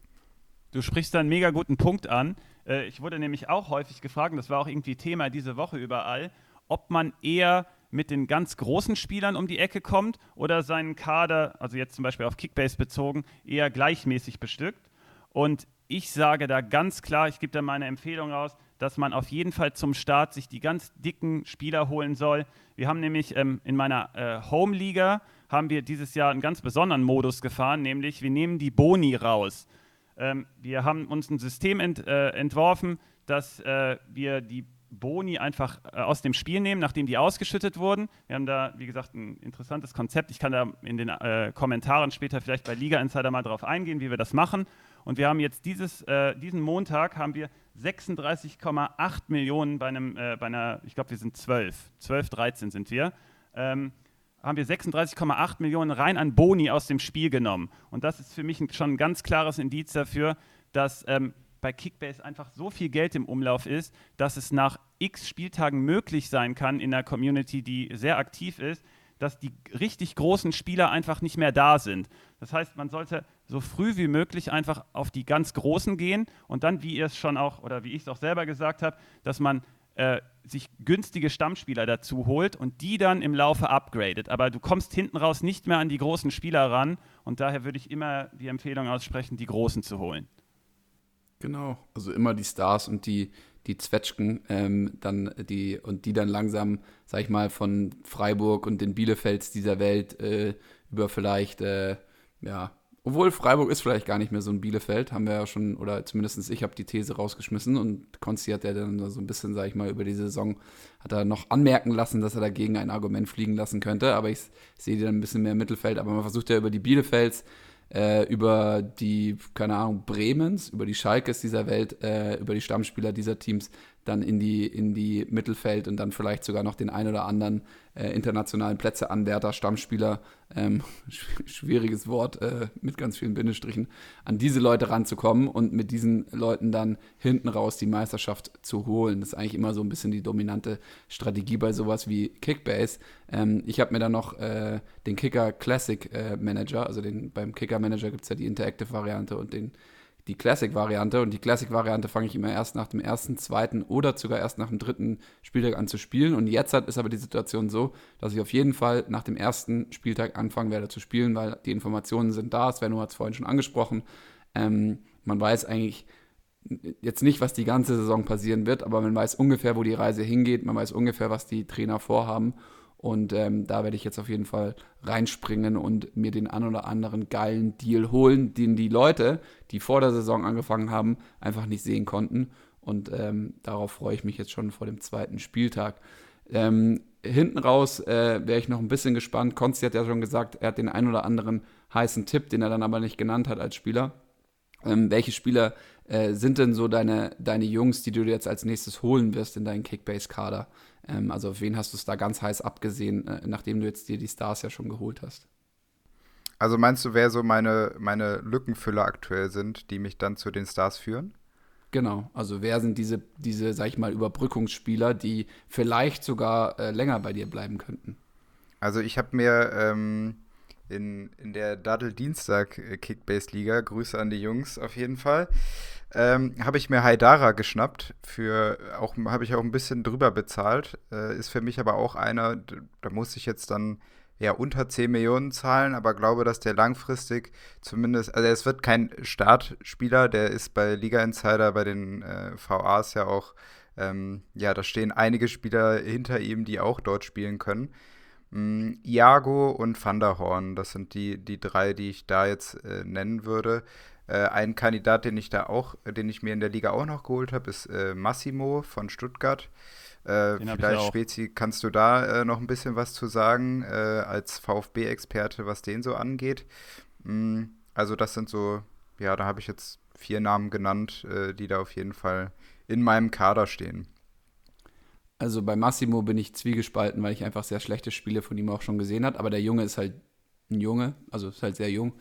Du sprichst da einen mega guten Punkt an. Äh, ich wurde nämlich auch häufig gefragt, das war auch irgendwie Thema diese Woche überall, ob man eher mit den ganz großen Spielern um die Ecke kommt oder seinen Kader, also jetzt zum Beispiel auf Kickbase bezogen, eher gleichmäßig bestückt. Und ich sage da ganz klar, ich gebe da meine Empfehlung raus, dass man auf jeden Fall zum Start sich die ganz dicken Spieler holen soll. Wir haben nämlich ähm, in meiner äh, Home-Liga haben wir dieses Jahr einen ganz besonderen Modus gefahren, nämlich wir nehmen die Boni raus. Ähm, wir haben uns ein System ent, äh, entworfen, dass äh, wir die Boni einfach äh, aus dem Spiel nehmen, nachdem die ausgeschüttet wurden. Wir haben da, wie gesagt, ein interessantes Konzept. Ich kann da in den äh, Kommentaren später vielleicht bei Liga Insider mal drauf eingehen, wie wir das machen. Und wir haben jetzt dieses, äh, diesen Montag haben wir 36,8 Millionen bei einem, äh, bei einer, ich glaube, wir sind 12, 12, 13 sind wir. Ähm, haben wir 36,8 Millionen rein an Boni aus dem Spiel genommen. Und das ist für mich schon ein ganz klares Indiz dafür, dass ähm, bei Kickbase einfach so viel Geld im Umlauf ist, dass es nach x Spieltagen möglich sein kann in einer Community, die sehr aktiv ist, dass die richtig großen Spieler einfach nicht mehr da sind. Das heißt, man sollte so früh wie möglich einfach auf die ganz Großen gehen und dann, wie ihr es schon auch oder wie ich es auch selber gesagt habe, dass man äh, sich günstige Stammspieler dazu holt und die dann im Laufe upgradet. Aber du kommst hinten raus nicht mehr an die großen Spieler ran und daher würde ich immer die Empfehlung aussprechen, die Großen zu holen. Genau, also immer die Stars und die, die Zwetschgen, ähm, dann die, und die dann langsam, sag ich mal, von Freiburg und den Bielefelds dieser Welt äh, über vielleicht, äh, ja, obwohl Freiburg ist vielleicht gar nicht mehr so ein Bielefeld, haben wir ja schon, oder zumindest ich habe die These rausgeschmissen und Konsti hat ja dann so ein bisschen, sag ich mal, über die Saison, hat er noch anmerken lassen, dass er dagegen ein Argument fliegen lassen könnte, aber ich sehe dann ein bisschen mehr im Mittelfeld, aber man versucht ja über die Bielefelds äh, über die, keine Ahnung, Bremens, über die Schalkes dieser Welt, äh, über die Stammspieler dieser Teams dann in die, in die Mittelfeld und dann vielleicht sogar noch den ein oder anderen äh, internationalen Plätzeanwärter, Stammspieler, ähm, schwieriges Wort äh, mit ganz vielen Bindestrichen, an diese Leute ranzukommen und mit diesen Leuten dann hinten raus die Meisterschaft zu holen. Das ist eigentlich immer so ein bisschen die dominante Strategie bei sowas wie Kickbase. Ähm, ich habe mir dann noch äh, den Kicker Classic äh, Manager, also den, beim Kicker Manager gibt es ja die Interactive-Variante und den die Classic-Variante. Und die Classic-Variante fange ich immer erst nach dem ersten, zweiten oder sogar erst nach dem dritten Spieltag an zu spielen. Und jetzt ist aber die Situation so, dass ich auf jeden Fall nach dem ersten Spieltag anfangen werde zu spielen, weil die Informationen sind da. Svenno hat es vorhin schon angesprochen. Ähm, man weiß eigentlich jetzt nicht, was die ganze Saison passieren wird, aber man weiß ungefähr, wo die Reise hingeht. Man weiß ungefähr, was die Trainer vorhaben. Und ähm, da werde ich jetzt auf jeden Fall reinspringen und mir den ein oder anderen geilen Deal holen, den die Leute, die vor der Saison angefangen haben, einfach nicht sehen konnten. Und ähm, darauf freue ich mich jetzt schon vor dem zweiten Spieltag. Ähm, hinten raus äh, wäre ich noch ein bisschen gespannt. Konsti hat ja schon gesagt, er hat den ein oder anderen heißen Tipp, den er dann aber nicht genannt hat als Spieler. Ähm, welche Spieler äh, sind denn so deine, deine Jungs, die du dir jetzt als nächstes holen wirst in deinen Kickbase-Kader? Ähm, also auf wen hast du es da ganz heiß abgesehen, äh, nachdem du jetzt dir die Stars ja schon geholt hast? Also meinst du, wer so meine, meine Lückenfüller aktuell sind, die mich dann zu den Stars führen? Genau, also wer sind diese, diese, sag ich mal, Überbrückungsspieler, die vielleicht sogar äh, länger bei dir bleiben könnten? Also ich habe mir ähm, in, in der Daddel Dienstag Kickbase Liga, Grüße an die Jungs auf jeden Fall, ähm, habe ich mir Haidara geschnappt. Für auch habe ich auch ein bisschen drüber bezahlt. Äh, ist für mich aber auch einer, da muss ich jetzt dann ja unter 10 Millionen zahlen, aber glaube, dass der langfristig zumindest, also es wird kein Startspieler, der ist bei Liga Insider bei den äh, VAs ja auch, ähm, ja, da stehen einige Spieler hinter ihm, die auch dort spielen können. Mm, Iago und Van das sind die, die drei, die ich da jetzt äh, nennen würde. Äh, ein Kandidat, den ich da auch, den ich mir in der Liga auch noch geholt habe, ist äh, Massimo von Stuttgart. Äh, vielleicht, Spezi, kannst du da äh, noch ein bisschen was zu sagen, äh, als VfB-Experte, was den so angeht? Mm, also, das sind so, ja, da habe ich jetzt vier Namen genannt, äh, die da auf jeden Fall in meinem Kader stehen. Also bei Massimo bin ich zwiegespalten, weil ich einfach sehr schlechte Spiele von ihm auch schon gesehen habe. Aber der Junge ist halt ein Junge, also ist halt sehr jung.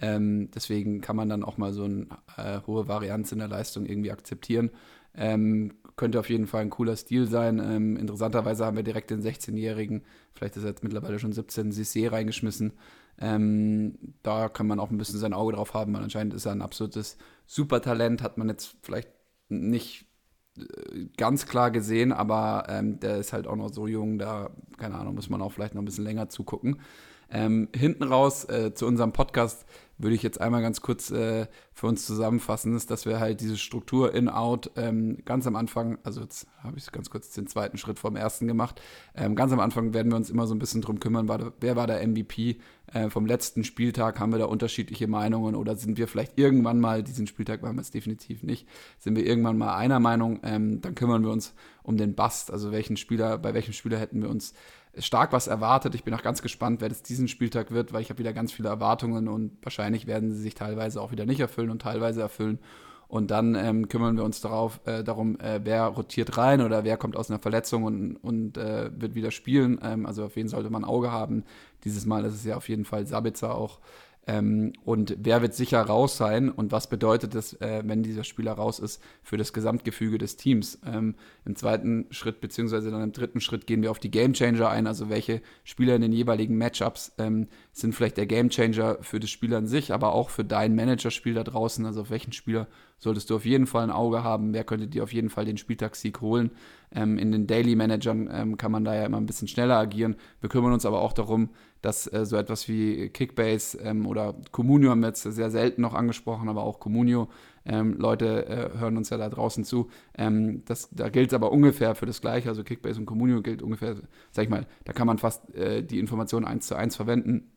Ähm, deswegen kann man dann auch mal so eine äh, hohe Varianz in der Leistung irgendwie akzeptieren. Ähm, könnte auf jeden Fall ein cooler Stil sein. Ähm, interessanterweise haben wir direkt den 16-Jährigen, vielleicht ist er jetzt mittlerweile schon 17, Cissé reingeschmissen. Ähm, da kann man auch ein bisschen sein Auge drauf haben, weil anscheinend ist er ein absolutes Supertalent, hat man jetzt vielleicht nicht äh, ganz klar gesehen, aber ähm, der ist halt auch noch so jung, da, keine Ahnung, muss man auch vielleicht noch ein bisschen länger zugucken. Ähm, hinten raus äh, zu unserem Podcast würde ich jetzt einmal ganz kurz äh, für uns zusammenfassen, ist, dass wir halt diese Struktur in-out ähm, ganz am Anfang, also jetzt habe ich ganz kurz den zweiten Schritt vom ersten gemacht, ähm, ganz am Anfang werden wir uns immer so ein bisschen drum kümmern, war, wer war der MVP äh, vom letzten Spieltag, haben wir da unterschiedliche Meinungen oder sind wir vielleicht irgendwann mal, diesen Spieltag waren wir es definitiv nicht, sind wir irgendwann mal einer Meinung, ähm, dann kümmern wir uns um den Bast, also welchen Spieler, bei welchem Spieler hätten wir uns stark was erwartet. Ich bin auch ganz gespannt, wer das diesen Spieltag wird, weil ich habe wieder ganz viele Erwartungen und wahrscheinlich werden sie sich teilweise auch wieder nicht erfüllen und teilweise erfüllen. Und dann ähm, kümmern wir uns darauf, äh, darum, äh, wer rotiert rein oder wer kommt aus einer Verletzung und, und äh, wird wieder spielen. Ähm, also auf wen sollte man Auge haben. Dieses Mal ist es ja auf jeden Fall Sabitzer auch ähm, und wer wird sicher raus sein und was bedeutet das, äh, wenn dieser Spieler raus ist, für das Gesamtgefüge des Teams? Ähm, Im zweiten Schritt, beziehungsweise dann im dritten Schritt gehen wir auf die Gamechanger ein, also welche Spieler in den jeweiligen Matchups ähm, sind vielleicht der Gamechanger für das Spiel an sich, aber auch für dein Managerspiel da draußen, also auf welchen Spieler solltest du auf jeden Fall ein Auge haben, wer könnte dir auf jeden Fall den Spieltagssieg holen. Ähm, in den Daily Managern ähm, kann man da ja immer ein bisschen schneller agieren. Wir kümmern uns aber auch darum, dass äh, so etwas wie Kickbase ähm, oder Communio haben wir jetzt sehr selten noch angesprochen, aber auch Communio, ähm, Leute äh, hören uns ja da draußen zu. Ähm, das, da gilt es aber ungefähr für das Gleiche, also Kickbase und Communio gilt ungefähr, sag ich mal, da kann man fast äh, die Informationen eins zu eins verwenden.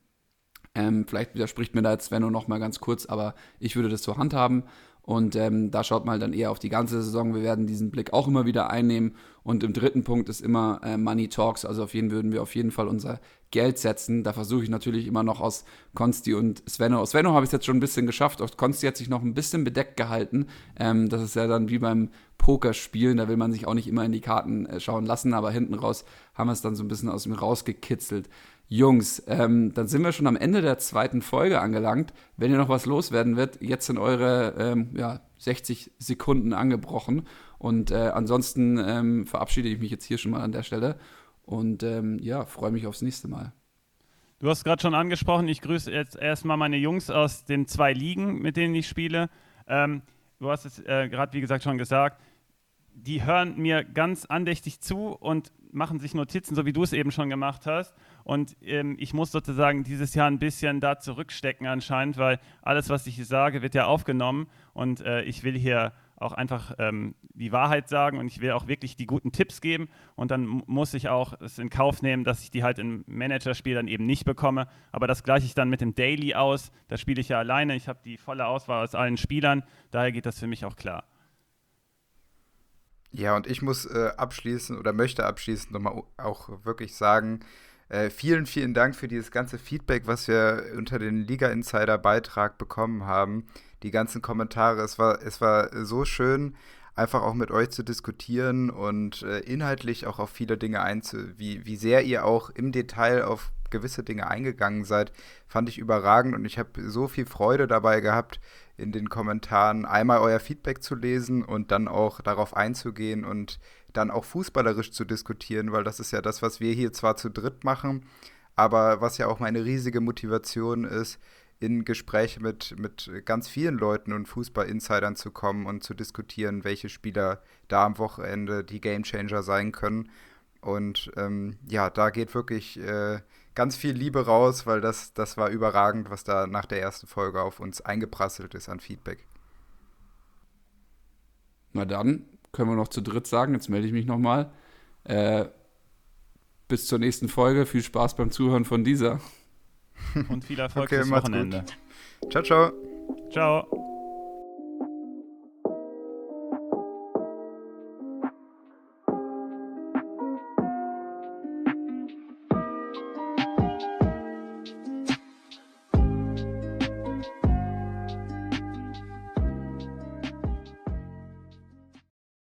Ähm, vielleicht widerspricht mir da jetzt Sven noch mal ganz kurz, aber ich würde das so handhaben. Und ähm, da schaut man dann eher auf die ganze Saison. Wir werden diesen Blick auch immer wieder einnehmen. Und im dritten Punkt ist immer äh, Money Talks. Also auf jeden würden wir auf jeden Fall unser Geld setzen. Da versuche ich natürlich immer noch aus Konsti und Svenno. Aus Svenno habe ich es jetzt schon ein bisschen geschafft. Aus Konsti hat sich noch ein bisschen bedeckt gehalten. Ähm, das ist ja dann wie beim Pokerspielen. Da will man sich auch nicht immer in die Karten äh, schauen lassen. Aber hinten raus haben wir es dann so ein bisschen aus ihm rausgekitzelt. Jungs, ähm, dann sind wir schon am Ende der zweiten Folge angelangt. Wenn ihr noch was loswerden wird, jetzt sind eure ähm, ja, 60 Sekunden angebrochen. Und äh, ansonsten ähm, verabschiede ich mich jetzt hier schon mal an der Stelle und ähm, ja, freue mich aufs nächste Mal. Du hast gerade schon angesprochen, ich grüße jetzt erstmal meine Jungs aus den zwei Ligen, mit denen ich spiele. Ähm, du hast es äh, gerade, wie gesagt, schon gesagt. Die hören mir ganz andächtig zu und machen sich Notizen, so wie du es eben schon gemacht hast. Und ähm, ich muss sozusagen dieses Jahr ein bisschen da zurückstecken anscheinend, weil alles, was ich hier sage, wird ja aufgenommen. Und äh, ich will hier auch einfach ähm, die Wahrheit sagen und ich will auch wirklich die guten Tipps geben. Und dann muss ich auch es in Kauf nehmen, dass ich die halt im Managerspiel dann eben nicht bekomme. Aber das gleiche ich dann mit dem Daily aus. Da spiele ich ja alleine. Ich habe die volle Auswahl aus allen Spielern. Daher geht das für mich auch klar. Ja, und ich muss äh, abschließen oder möchte abschließend nochmal auch wirklich sagen, äh, vielen, vielen Dank für dieses ganze Feedback, was wir unter den Liga Insider Beitrag bekommen haben. Die ganzen Kommentare. Es war, es war so schön, einfach auch mit euch zu diskutieren und äh, inhaltlich auch auf viele Dinge einzu, wie, wie sehr ihr auch im Detail auf gewisse Dinge eingegangen seid, fand ich überragend und ich habe so viel Freude dabei gehabt, in den Kommentaren einmal euer Feedback zu lesen und dann auch darauf einzugehen und dann auch fußballerisch zu diskutieren, weil das ist ja das, was wir hier zwar zu dritt machen, aber was ja auch meine riesige Motivation ist, in Gespräche mit, mit ganz vielen Leuten und Fußball-Insidern zu kommen und zu diskutieren, welche Spieler da am Wochenende die Gamechanger sein können. Und ähm, ja, da geht wirklich äh, ganz viel Liebe raus, weil das, das war überragend, was da nach der ersten Folge auf uns eingeprasselt ist an Feedback. Na dann, können wir noch zu dritt sagen. Jetzt melde ich mich nochmal. Äh, bis zur nächsten Folge. Viel Spaß beim Zuhören von dieser. Und viel Erfolg okay, fürs Wochenende. Gut. Ciao, ciao. Ciao.